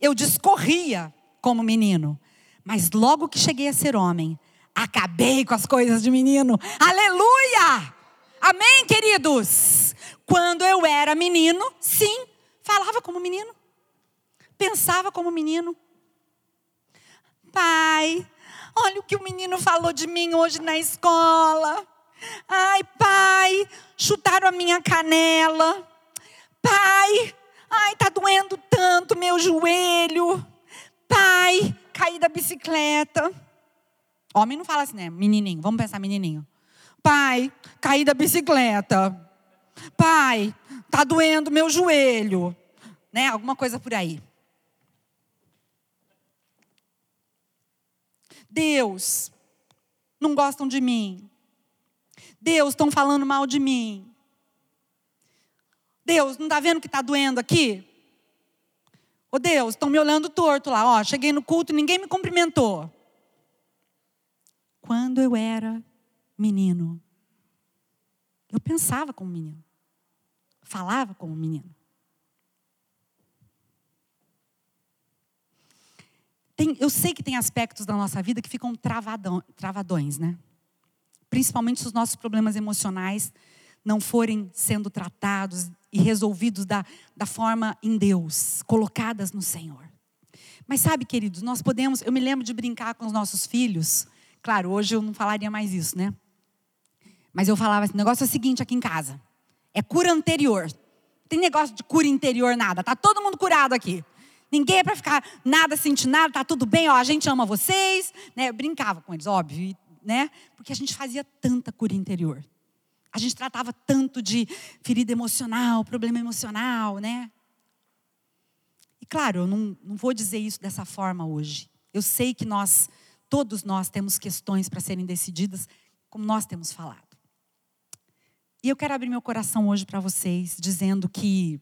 A: eu discorria como menino. Mas logo que cheguei a ser homem, acabei com as coisas de menino. Aleluia! Amém, queridos? Quando eu era menino, sim, falava como menino. Pensava como menino. Pai, olha o que o menino falou de mim hoje na escola. Ai, pai, chutaram a minha canela. Pai, Ai, tá doendo tanto meu joelho. Pai, caí da bicicleta. Homem não fala assim, né? Menininho, vamos pensar menininho. Pai, caí da bicicleta. Pai, tá doendo meu joelho. Né? Alguma coisa por aí. Deus, não gostam de mim. Deus, estão falando mal de mim. Deus, não está vendo que está doendo aqui? Ô Deus, estão me olhando torto lá. Ó, cheguei no culto e ninguém me cumprimentou. Quando eu era menino, eu pensava como menino. Falava como menino. Tem, eu sei que tem aspectos da nossa vida que ficam travadão, travadões, né? Principalmente os nossos problemas emocionais não forem sendo tratados e resolvidos da, da forma em Deus, colocadas no Senhor. Mas sabe, queridos, nós podemos. Eu me lembro de brincar com os nossos filhos. Claro, hoje eu não falaria mais isso, né? Mas eu falava assim: o negócio é o seguinte aqui em casa: é cura anterior. Não tem negócio de cura interior, nada. Tá todo mundo curado aqui. Ninguém é para ficar nada, sentir nada, tá tudo bem, ó, a gente ama vocês. Né? Eu brincava com eles, óbvio, né? Porque a gente fazia tanta cura interior. A gente tratava tanto de ferida emocional, problema emocional, né? E claro, eu não, não vou dizer isso dessa forma hoje. Eu sei que nós, todos nós, temos questões para serem decididas, como nós temos falado. E eu quero abrir meu coração hoje para vocês, dizendo que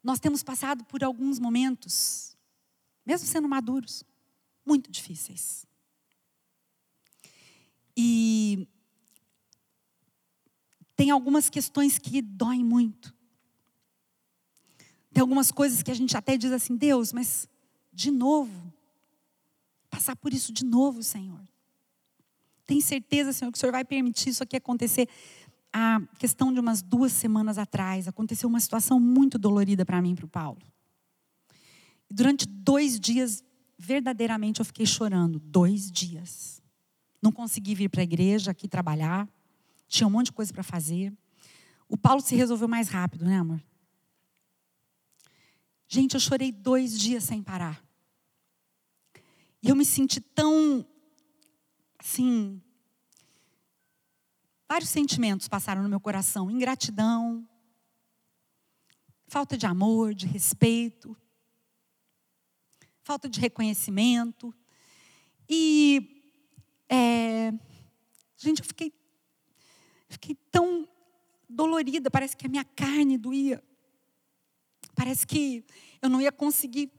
A: nós temos passado por alguns momentos, mesmo sendo maduros, muito difíceis. E tem algumas questões que doem muito. Tem algumas coisas que a gente até diz assim, Deus, mas de novo, passar por isso de novo, Senhor. Tem certeza, Senhor, que o Senhor vai permitir isso aqui acontecer? A questão de umas duas semanas atrás, aconteceu uma situação muito dolorida para mim e para o Paulo. Durante dois dias, verdadeiramente, eu fiquei chorando. Dois dias. Não consegui vir para a igreja aqui trabalhar. Tinha um monte de coisa para fazer. O Paulo se resolveu mais rápido, né, amor? Gente, eu chorei dois dias sem parar. E eu me senti tão, assim, vários sentimentos passaram no meu coração: ingratidão, falta de amor, de respeito, falta de reconhecimento. E, é, gente, eu fiquei, fiquei tão dolorida, parece que a minha carne doía. Parece que eu não ia conseguir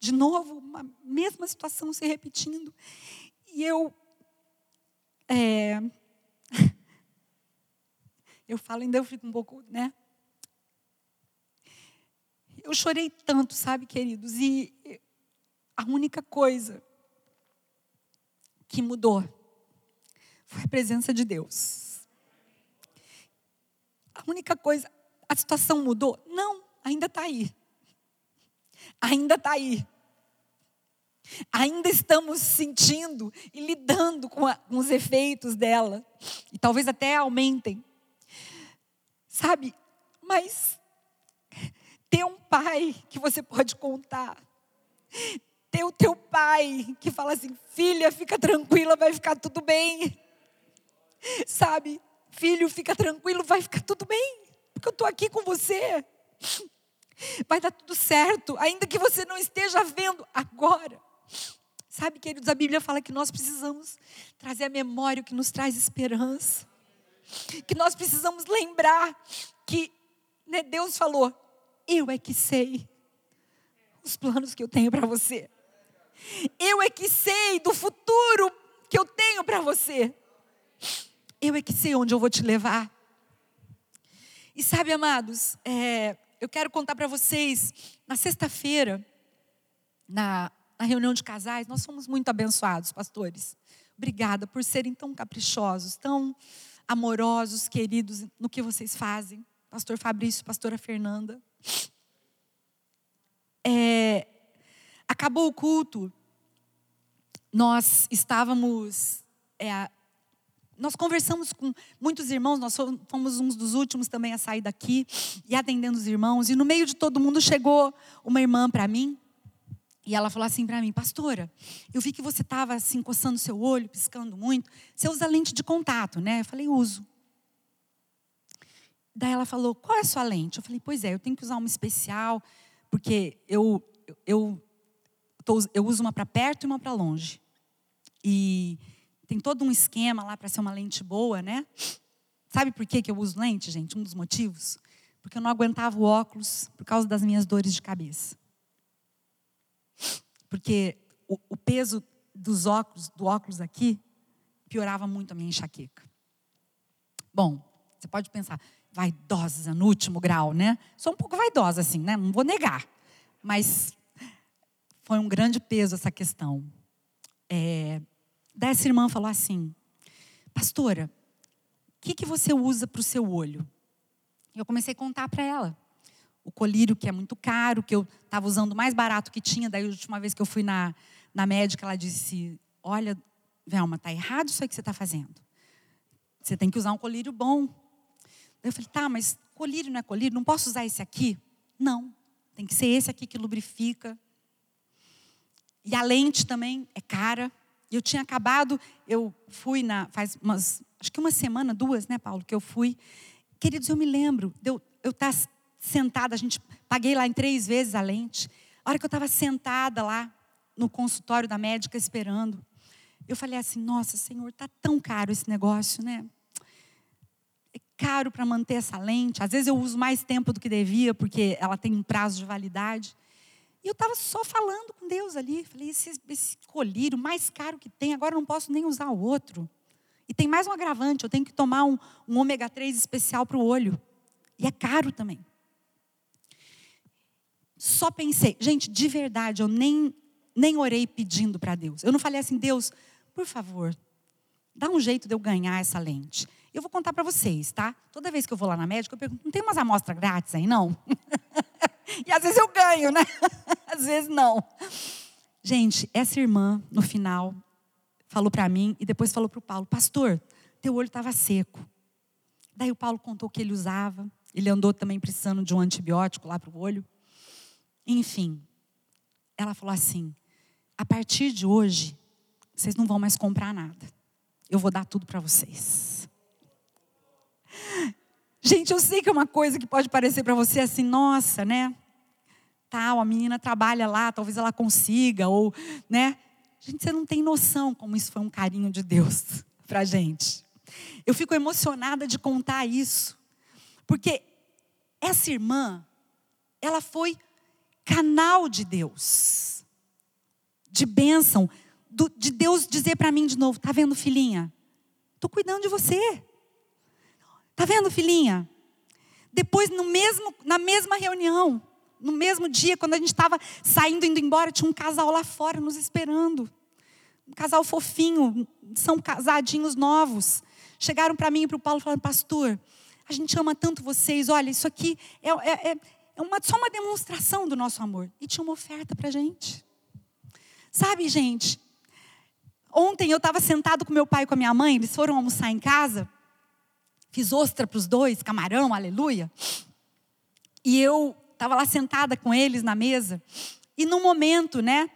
A: de novo, a mesma situação se repetindo. E eu. É, eu falo, ainda eu fico um pouco, né? Eu chorei tanto, sabe, queridos? E a única coisa que mudou foi a presença de Deus. A única coisa, a situação mudou? Não ainda está aí. Ainda está aí. Ainda estamos sentindo e lidando com, a, com os efeitos dela. E talvez até aumentem. Sabe? Mas ter um pai que você pode contar. Ter o teu pai que fala assim: filha, fica tranquila, vai ficar tudo bem. Sabe? Filho, fica tranquilo, vai ficar tudo bem. Porque eu estou aqui com você. Vai dar tudo certo, ainda que você não esteja vendo agora. Sabe, queridos, a Bíblia fala que nós precisamos trazer a memória o que nos traz esperança. Que nós precisamos lembrar que né, Deus falou: Eu é que sei os planos que eu tenho para você. Eu é que sei do futuro que eu tenho para você. Eu é que sei onde eu vou te levar. E sabe, amados, é, eu quero contar para vocês, na sexta-feira, na, na reunião de casais, nós somos muito abençoados, pastores. Obrigada por serem tão caprichosos, tão amorosos, queridos no que vocês fazem. Pastor Fabrício, pastora Fernanda. É, acabou o culto, nós estávamos é, nós conversamos com muitos irmãos, nós fomos uns dos últimos também a sair daqui e atendendo os irmãos. E no meio de todo mundo chegou uma irmã para mim e ela falou assim para mim, pastora, eu vi que você estava assim coçando seu olho, piscando muito. Você usa lente de contato, né? Eu falei, uso. Daí ela falou, qual é a sua lente? Eu falei, pois é, eu tenho que usar uma especial, porque eu, eu, tô, eu uso uma para perto e uma para longe. E tem todo um esquema lá para ser uma lente boa, né? Sabe por que, eu uso lente, gente? Um dos motivos? Porque eu não aguentava o óculos por causa das minhas dores de cabeça. Porque o, o peso dos óculos, do óculos aqui, piorava muito a minha enxaqueca. Bom, você pode pensar, vaidosa no último grau, né? Sou um pouco vaidosa, assim, né? Não vou negar. Mas foi um grande peso essa questão. É, Daí essa irmã falou assim: Pastora, o que, que você usa para o seu olho? Eu comecei a contar para ela o colírio que é muito caro, que eu estava usando o mais barato que tinha. Daí, a última vez que eu fui na, na médica, ela disse: Olha, Velma, está errado isso aí que você está fazendo. Você tem que usar um colírio bom. Daí eu falei: Tá, mas colírio não é colírio? Não posso usar esse aqui? Não, tem que ser esse aqui que lubrifica. E a lente também é cara. Eu tinha acabado, eu fui na, faz umas, acho que uma semana, duas, né, Paulo, que eu fui. Queridos, eu me lembro, eu estar tá sentada, a gente, paguei lá em três vezes a lente. A hora que eu estava sentada lá no consultório da médica esperando, eu falei assim, nossa, Senhor, tá tão caro esse negócio, né? É caro para manter essa lente. Às vezes eu uso mais tempo do que devia, porque ela tem um prazo de validade. E eu estava só falando com Deus ali. Falei, esse, esse colírio mais caro que tem, agora eu não posso nem usar o outro. E tem mais um agravante, eu tenho que tomar um, um ômega 3 especial para o olho. E é caro também. Só pensei, gente, de verdade, eu nem, nem orei pedindo para Deus. Eu não falei assim, Deus, por favor, dá um jeito de eu ganhar essa lente. Eu vou contar para vocês, tá? Toda vez que eu vou lá na médica, eu pergunto, não tem umas amostras grátis aí, não? E às vezes eu ganho, né? Às vezes não. Gente, essa irmã, no final, falou para mim e depois falou para o Paulo: Pastor, teu olho estava seco. Daí o Paulo contou o que ele usava. Ele andou também precisando de um antibiótico lá para o olho. Enfim, ela falou assim: a partir de hoje, vocês não vão mais comprar nada. Eu vou dar tudo para vocês. Gente, eu sei que é uma coisa que pode parecer para você assim, nossa, né? Tal, a menina trabalha lá, talvez ela consiga, ou, né? Gente, você não tem noção como isso foi um carinho de Deus para gente. Eu fico emocionada de contar isso, porque essa irmã, ela foi canal de Deus, de bênção, do, de Deus dizer para mim de novo: tá vendo, filhinha? Estou cuidando de você. Tá vendo, filhinha? Depois, no mesmo, na mesma reunião, no mesmo dia, quando a gente estava saindo, indo embora, tinha um casal lá fora nos esperando. Um casal fofinho, são casadinhos novos. Chegaram para mim e para o Paulo falando, pastor, a gente ama tanto vocês, olha, isso aqui é, é, é, é uma, só uma demonstração do nosso amor. E tinha uma oferta para a gente. Sabe, gente, ontem eu estava sentado com meu pai e com a minha mãe, eles foram almoçar em casa. Fiz ostra para os dois, camarão, aleluia. E eu estava lá sentada com eles na mesa. E no momento, né,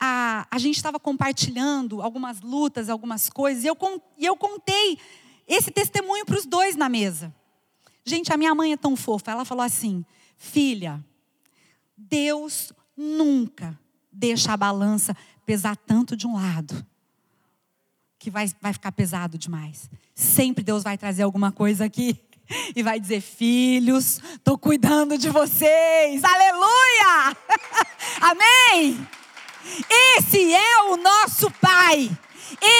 A: a, a gente estava compartilhando algumas lutas, algumas coisas. E eu, e eu contei esse testemunho para os dois na mesa. Gente, a minha mãe é tão fofa. Ela falou assim: Filha, Deus nunca deixa a balança pesar tanto de um lado que vai, vai ficar pesado demais. Sempre Deus vai trazer alguma coisa aqui e vai dizer: Filhos, estou cuidando de vocês, aleluia! Amém! Esse é o nosso Pai,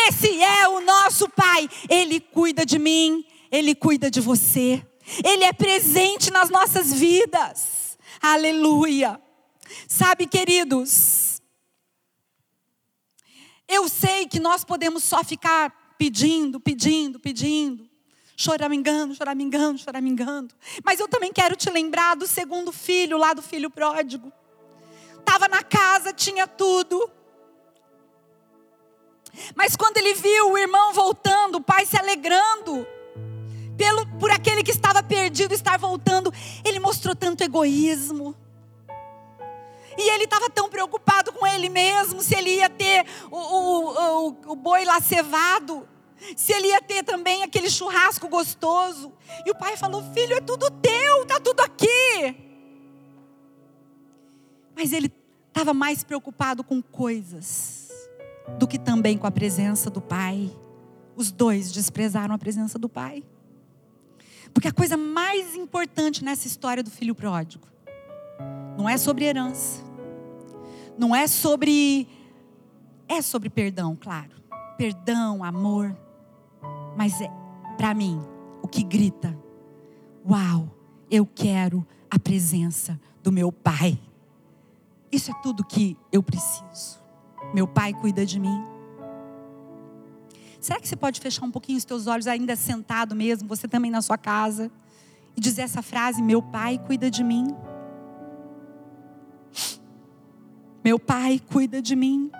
A: esse é o nosso Pai, Ele cuida de mim, Ele cuida de você, Ele é presente nas nossas vidas, aleluia! Sabe, queridos, eu sei que nós podemos só ficar pedindo, pedindo, pedindo, choramingando, choramingando, choramingando. Mas eu também quero te lembrar do segundo filho, lá do filho pródigo. Estava na casa, tinha tudo. Mas quando ele viu o irmão voltando, o pai se alegrando, pelo, por aquele que estava perdido estar voltando, ele mostrou tanto egoísmo. E ele estava tão preocupado com ele mesmo, se ele ia ter o, o, o, o boi lá cevado, se ele ia ter também aquele churrasco gostoso. E o pai falou: Filho, é tudo teu, está tudo aqui. Mas ele estava mais preocupado com coisas do que também com a presença do pai. Os dois desprezaram a presença do pai. Porque a coisa mais importante nessa história do filho pródigo não é sobre herança, não é sobre. É sobre perdão, claro. Perdão, amor. Mas é, para mim, o que grita: Uau, eu quero a presença do meu Pai. Isso é tudo que eu preciso. Meu Pai cuida de mim. Será que você pode fechar um pouquinho os teus olhos, ainda sentado mesmo, você também na sua casa, e dizer essa frase: Meu Pai cuida de mim? Meu pai cuida de mim.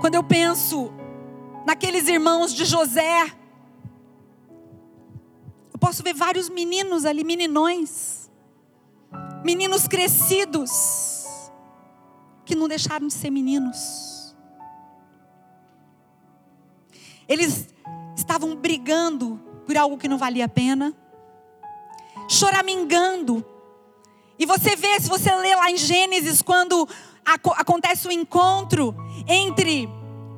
A: Quando eu penso naqueles irmãos de José, eu posso ver vários meninos ali, meninões, meninos crescidos, que não deixaram de ser meninos. Eles estavam brigando por algo que não valia a pena, choramingando. E você vê, se você lê lá em Gênesis, quando acontece o encontro entre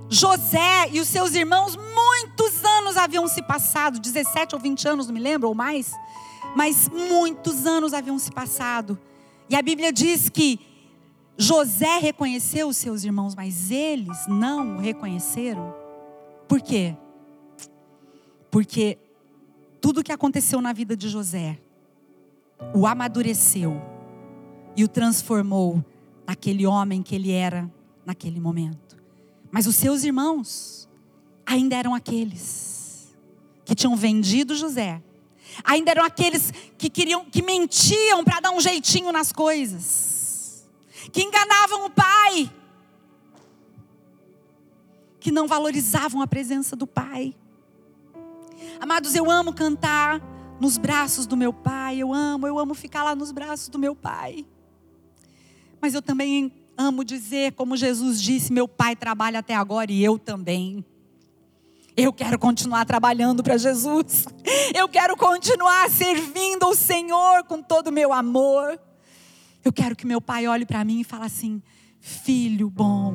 A: José e os seus irmãos, muitos anos haviam se passado 17 ou 20 anos, não me lembro, ou mais. Mas muitos anos haviam se passado. E a Bíblia diz que José reconheceu os seus irmãos, mas eles não o reconheceram. Por quê? Porque tudo o que aconteceu na vida de José o amadureceu e o transformou naquele homem que ele era naquele momento. Mas os seus irmãos ainda eram aqueles que tinham vendido José. Ainda eram aqueles que queriam que mentiam para dar um jeitinho nas coisas. Que enganavam o pai. Que não valorizavam a presença do pai. Amados, eu amo cantar nos braços do meu pai. Eu amo, eu amo ficar lá nos braços do meu pai. Mas eu também amo dizer, como Jesus disse: meu pai trabalha até agora e eu também. Eu quero continuar trabalhando para Jesus. Eu quero continuar servindo o Senhor com todo o meu amor. Eu quero que meu pai olhe para mim e fale assim: Filho bom,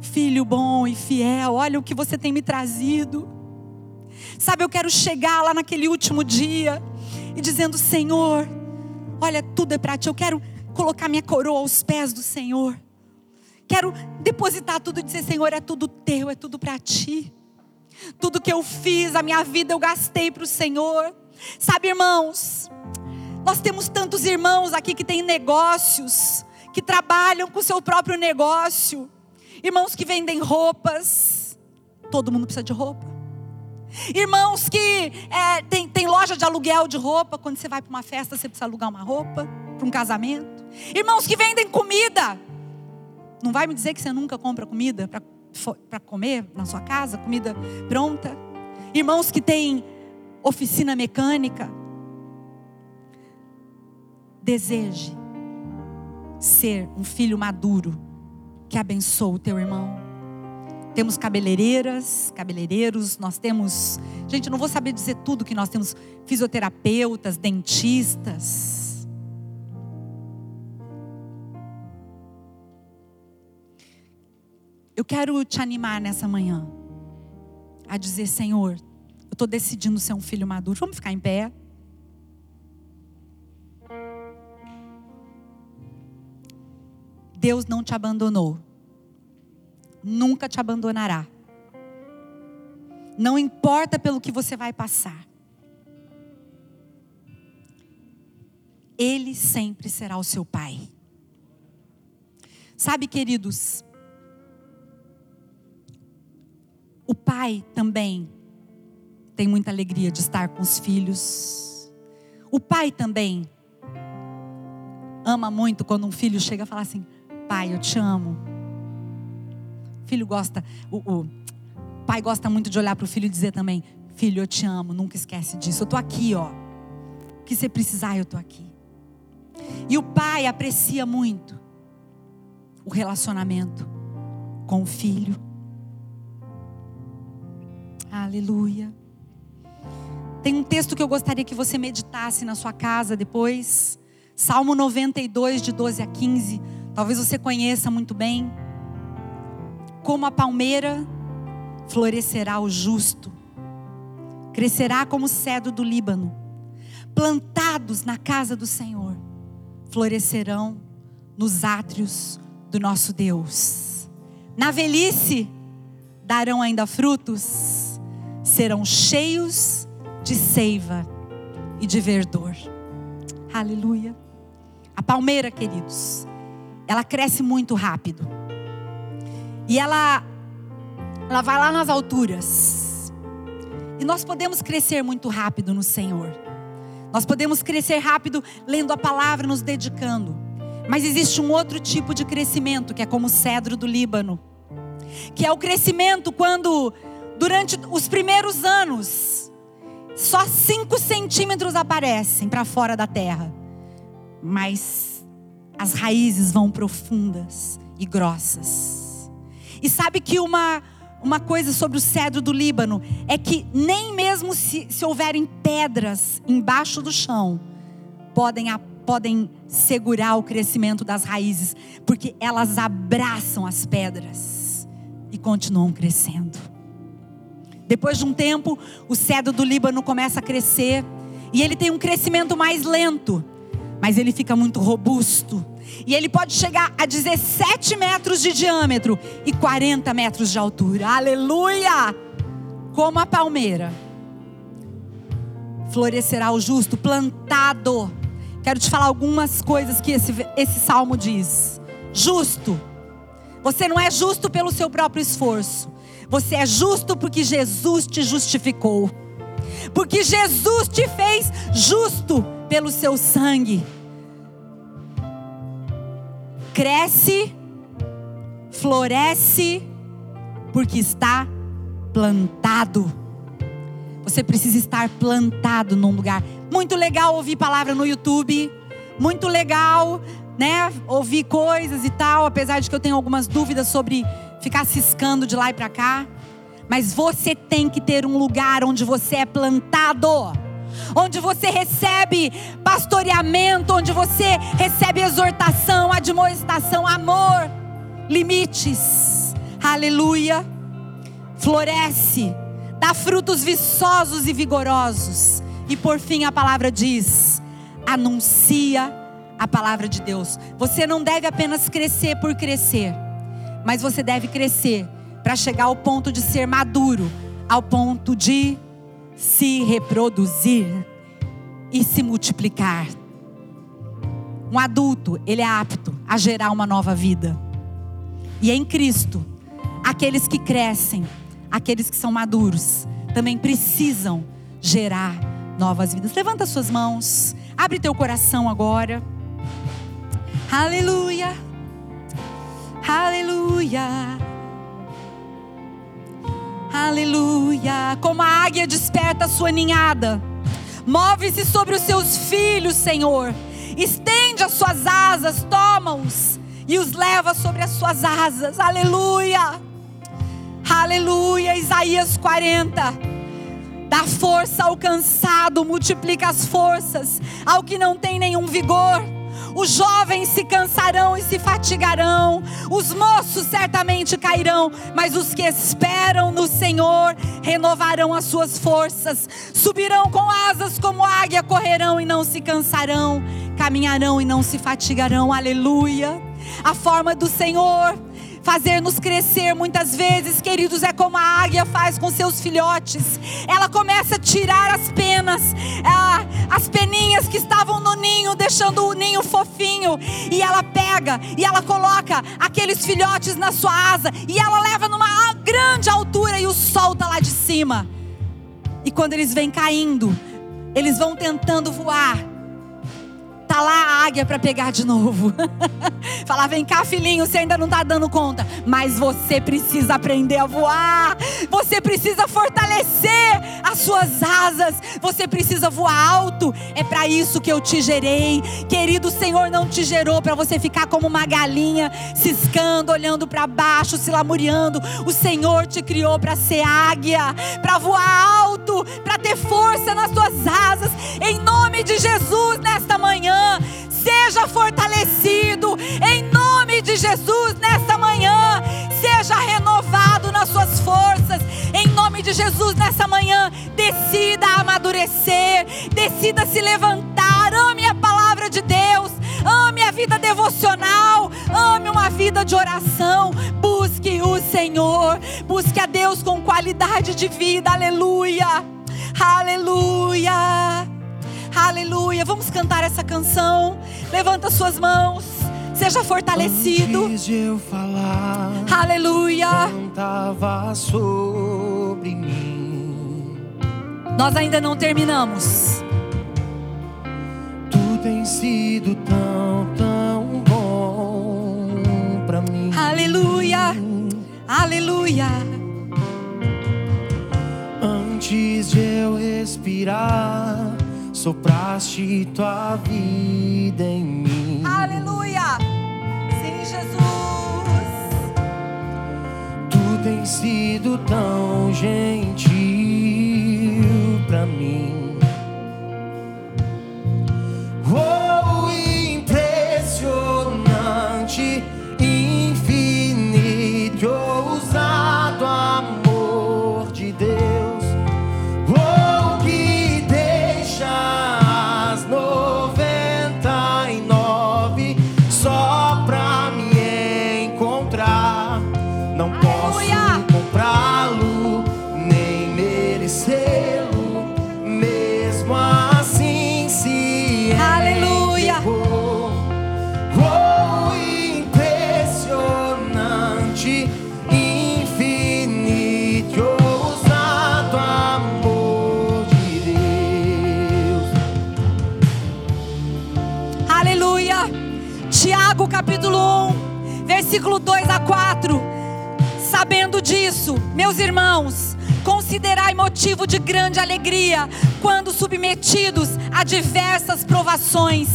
A: filho bom e fiel, olha o que você tem me trazido. Sabe, eu quero chegar lá naquele último dia e dizendo: Senhor, olha, tudo é para ti. Eu quero colocar minha coroa aos pés do Senhor. Quero depositar tudo e dizer: Senhor, é tudo teu, é tudo para ti. Tudo que eu fiz, a minha vida eu gastei para o Senhor. Sabe, irmãos, nós temos tantos irmãos aqui que têm negócios, que trabalham com o seu próprio negócio. Irmãos que vendem roupas. Todo mundo precisa de roupa. Irmãos que é, tem, tem loja de aluguel de roupa. Quando você vai para uma festa, você precisa alugar uma roupa para um casamento. Irmãos que vendem comida. Não vai me dizer que você nunca compra comida para comer na sua casa, comida pronta. Irmãos que têm oficina mecânica. Deseje ser um filho maduro que abençoa o teu irmão. Temos cabeleireiras, cabeleireiros, nós temos. Gente, não vou saber dizer tudo que nós temos: fisioterapeutas, dentistas Eu quero te animar nessa manhã a dizer: Senhor, eu estou decidindo ser um filho maduro. Vamos ficar em pé. Deus não te abandonou, nunca te abandonará. Não importa pelo que você vai passar, Ele sempre será o seu Pai. Sabe, queridos, O pai também tem muita alegria de estar com os filhos. O pai também ama muito quando um filho chega e fala assim: Pai, eu te amo. Filho gosta, o, o pai gosta muito de olhar para o filho e dizer também: Filho, eu te amo, nunca esquece disso. Eu estou aqui, ó. O que você precisar, eu estou aqui. E o pai aprecia muito o relacionamento com o filho. Aleluia. Tem um texto que eu gostaria que você meditasse na sua casa depois. Salmo 92, de 12 a 15. Talvez você conheça muito bem. Como a palmeira florescerá o justo, crescerá como o cedro do Líbano, plantados na casa do Senhor, florescerão nos átrios do nosso Deus. Na velhice darão ainda frutos serão cheios de seiva e de verdor. Aleluia. A palmeira, queridos, ela cresce muito rápido. E ela ela vai lá nas alturas. E nós podemos crescer muito rápido no Senhor. Nós podemos crescer rápido lendo a palavra, nos dedicando. Mas existe um outro tipo de crescimento, que é como o cedro do Líbano. Que é o crescimento quando, durante os primeiros anos, só 5 centímetros aparecem para fora da terra. Mas as raízes vão profundas e grossas. E sabe que uma, uma coisa sobre o cedro do Líbano é que nem mesmo se, se houverem pedras embaixo do chão, podem podem segurar o crescimento das raízes, porque elas abraçam as pedras e continuam crescendo. Depois de um tempo, o cedro do Líbano começa a crescer e ele tem um crescimento mais lento, mas ele fica muito robusto. E ele pode chegar a 17 metros de diâmetro e 40 metros de altura. Aleluia! Como a palmeira. Florescerá o justo, plantado Quero te falar algumas coisas que esse, esse salmo diz. Justo. Você não é justo pelo seu próprio esforço. Você é justo porque Jesus te justificou. Porque Jesus te fez justo pelo seu sangue. Cresce, floresce, porque está plantado. Você precisa estar plantado num lugar. Muito legal ouvir palavra no YouTube. Muito legal, né? Ouvir coisas e tal. Apesar de que eu tenho algumas dúvidas sobre ficar ciscando de lá e para cá. Mas você tem que ter um lugar onde você é plantado. Onde você recebe pastoreamento, onde você recebe exortação, admoestação, amor, limites. Aleluia. Floresce dá frutos viçosos e vigorosos. E por fim a palavra diz: anuncia a palavra de Deus. Você não deve apenas crescer por crescer, mas você deve crescer para chegar ao ponto de ser maduro, ao ponto de se reproduzir e se multiplicar. Um adulto, ele é apto a gerar uma nova vida. E em Cristo, aqueles que crescem aqueles que são maduros também precisam gerar novas vidas. Levanta suas mãos, abre teu coração agora. Aleluia, aleluia, aleluia. Como a águia desperta a sua ninhada, move-se sobre os seus filhos, Senhor. Estende as suas asas, toma-os e os leva sobre as suas asas. Aleluia. Aleluia, Isaías 40. Dá força ao cansado, multiplica as forças ao que não tem nenhum vigor. Os jovens se cansarão e se fatigarão, os moços certamente cairão, mas os que esperam no Senhor renovarão as suas forças, subirão com asas como águia, correrão e não se cansarão, caminharão e não se fatigarão. Aleluia. A forma do Senhor fazer-nos crescer muitas vezes, queridos, é como a águia faz com seus filhotes. Ela começa a tirar as penas, as peninhas que estavam no ninho, deixando o ninho fofinho, e ela pega e ela coloca aqueles filhotes na sua asa e ela leva numa grande altura e os solta lá de cima. E quando eles vêm caindo, eles vão tentando voar tá lá a águia para pegar de novo. Falar, vem cá, filhinho, você ainda não está dando conta, mas você precisa aprender a voar. Você precisa fortalecer as suas asas. Você precisa voar alto. É para isso que eu te gerei. Querido, o Senhor não te gerou para você ficar como uma galinha, ciscando, olhando para baixo, se lamuriando. O Senhor te criou para ser águia, para voar alto, para ter força nas suas asas. Em nome de Jesus, nesta manhã seja fortalecido em nome de Jesus nesta manhã, seja renovado nas suas forças, em nome de Jesus nessa manhã, decida amadurecer, decida se levantar, ame a palavra de Deus, ame a vida devocional, ame uma vida de oração, busque o Senhor, busque a Deus com qualidade de vida, aleluia, aleluia. Aleluia. Vamos cantar essa canção. Levanta suas mãos. Seja fortalecido.
B: Antes de eu falar,
A: Aleluia.
B: Cantava sobre mim.
A: Nós ainda não terminamos.
B: Tu tem sido tão, tão bom pra mim.
A: Aleluia.
B: Aleluia antes de eu respirar, sopraste tua vida em mim.
A: Aleluia. Sim, Jesus.
B: Tu tens sido tão gentil pra mim.
A: Versículo 2 a 4. Sabendo disso, meus irmãos, considerai motivo de grande alegria quando submetidos a diversas provações,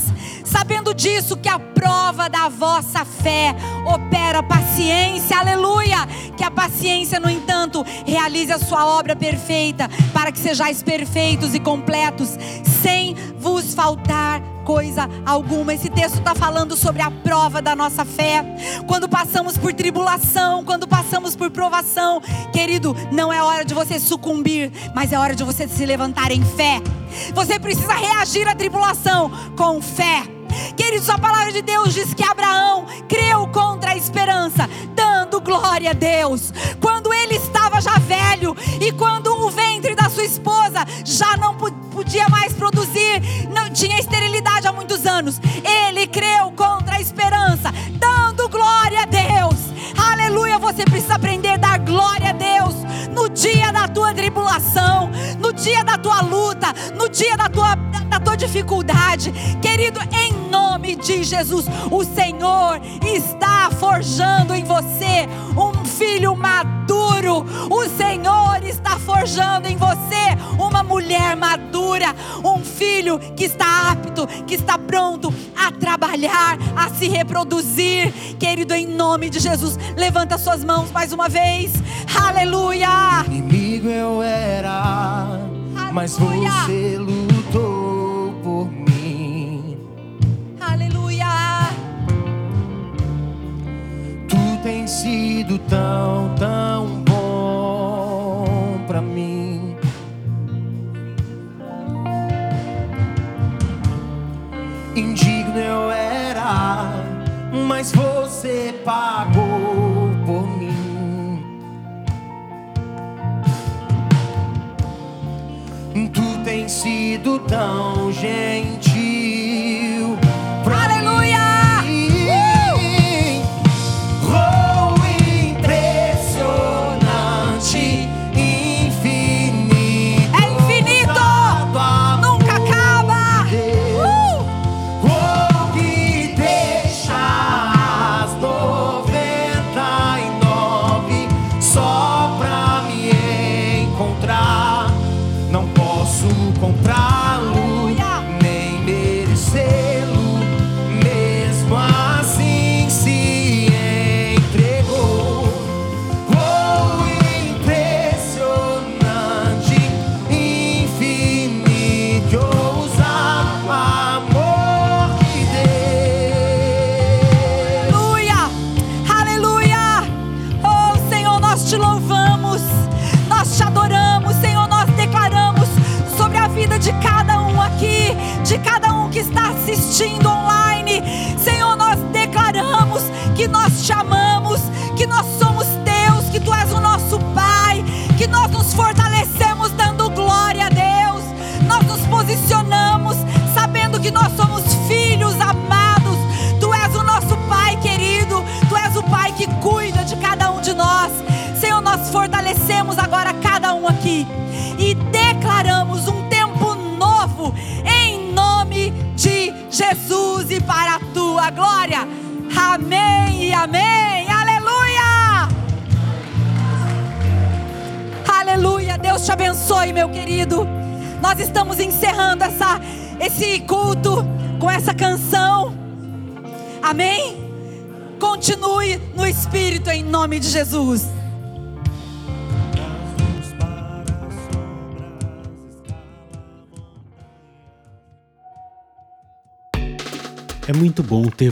A: sabendo disso que a prova da vossa fé opera paciência, aleluia. Que a paciência, no entanto, realize a sua obra perfeita, para que sejais perfeitos e completos, sem vos faltar coisa alguma. Esse texto está falando sobre a prova da nossa fé. Quando passamos por tribulação, quando passamos por provação, querido, não é hora de você sucumbir, mas é hora de você se levantar em fé. Você precisa reagir à tribulação com fé. Queridos, a palavra de Deus diz que Abraão creu contra a esperança, dando glória a Deus. Quando ele estava já velho e quando o ventre da sua esposa já não podia mais produzir, não tinha esterilidade há muitos anos, ele creu contra a esperança, dando glória a Deus. Aleluia, você precisa aprender a dar glória a Deus no dia da tua tribulação, no dia da tua luta, no dia da tua, da, tua dificuldade. Querido, em nome de Jesus, o Senhor está forjando em você um filho maduro. O Senhor está forjando em você uma mulher madura, um filho que está apto, que está pronto a trabalhar, a se reproduzir. Querido, em nome de Jesus, levanta suas mãos mais uma vez. Aleluia!
B: Inimigo eu era, mas
A: Aleluia.
B: você lutou por mim.
A: Aleluia!
B: Tu tens sido tão, tão bom pra mim. Indigno eu era, mas você pagou Tens sido tão gentil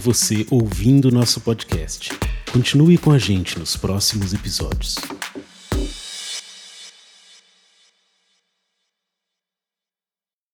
C: você ouvindo nosso podcast. Continue com a gente nos próximos episódios.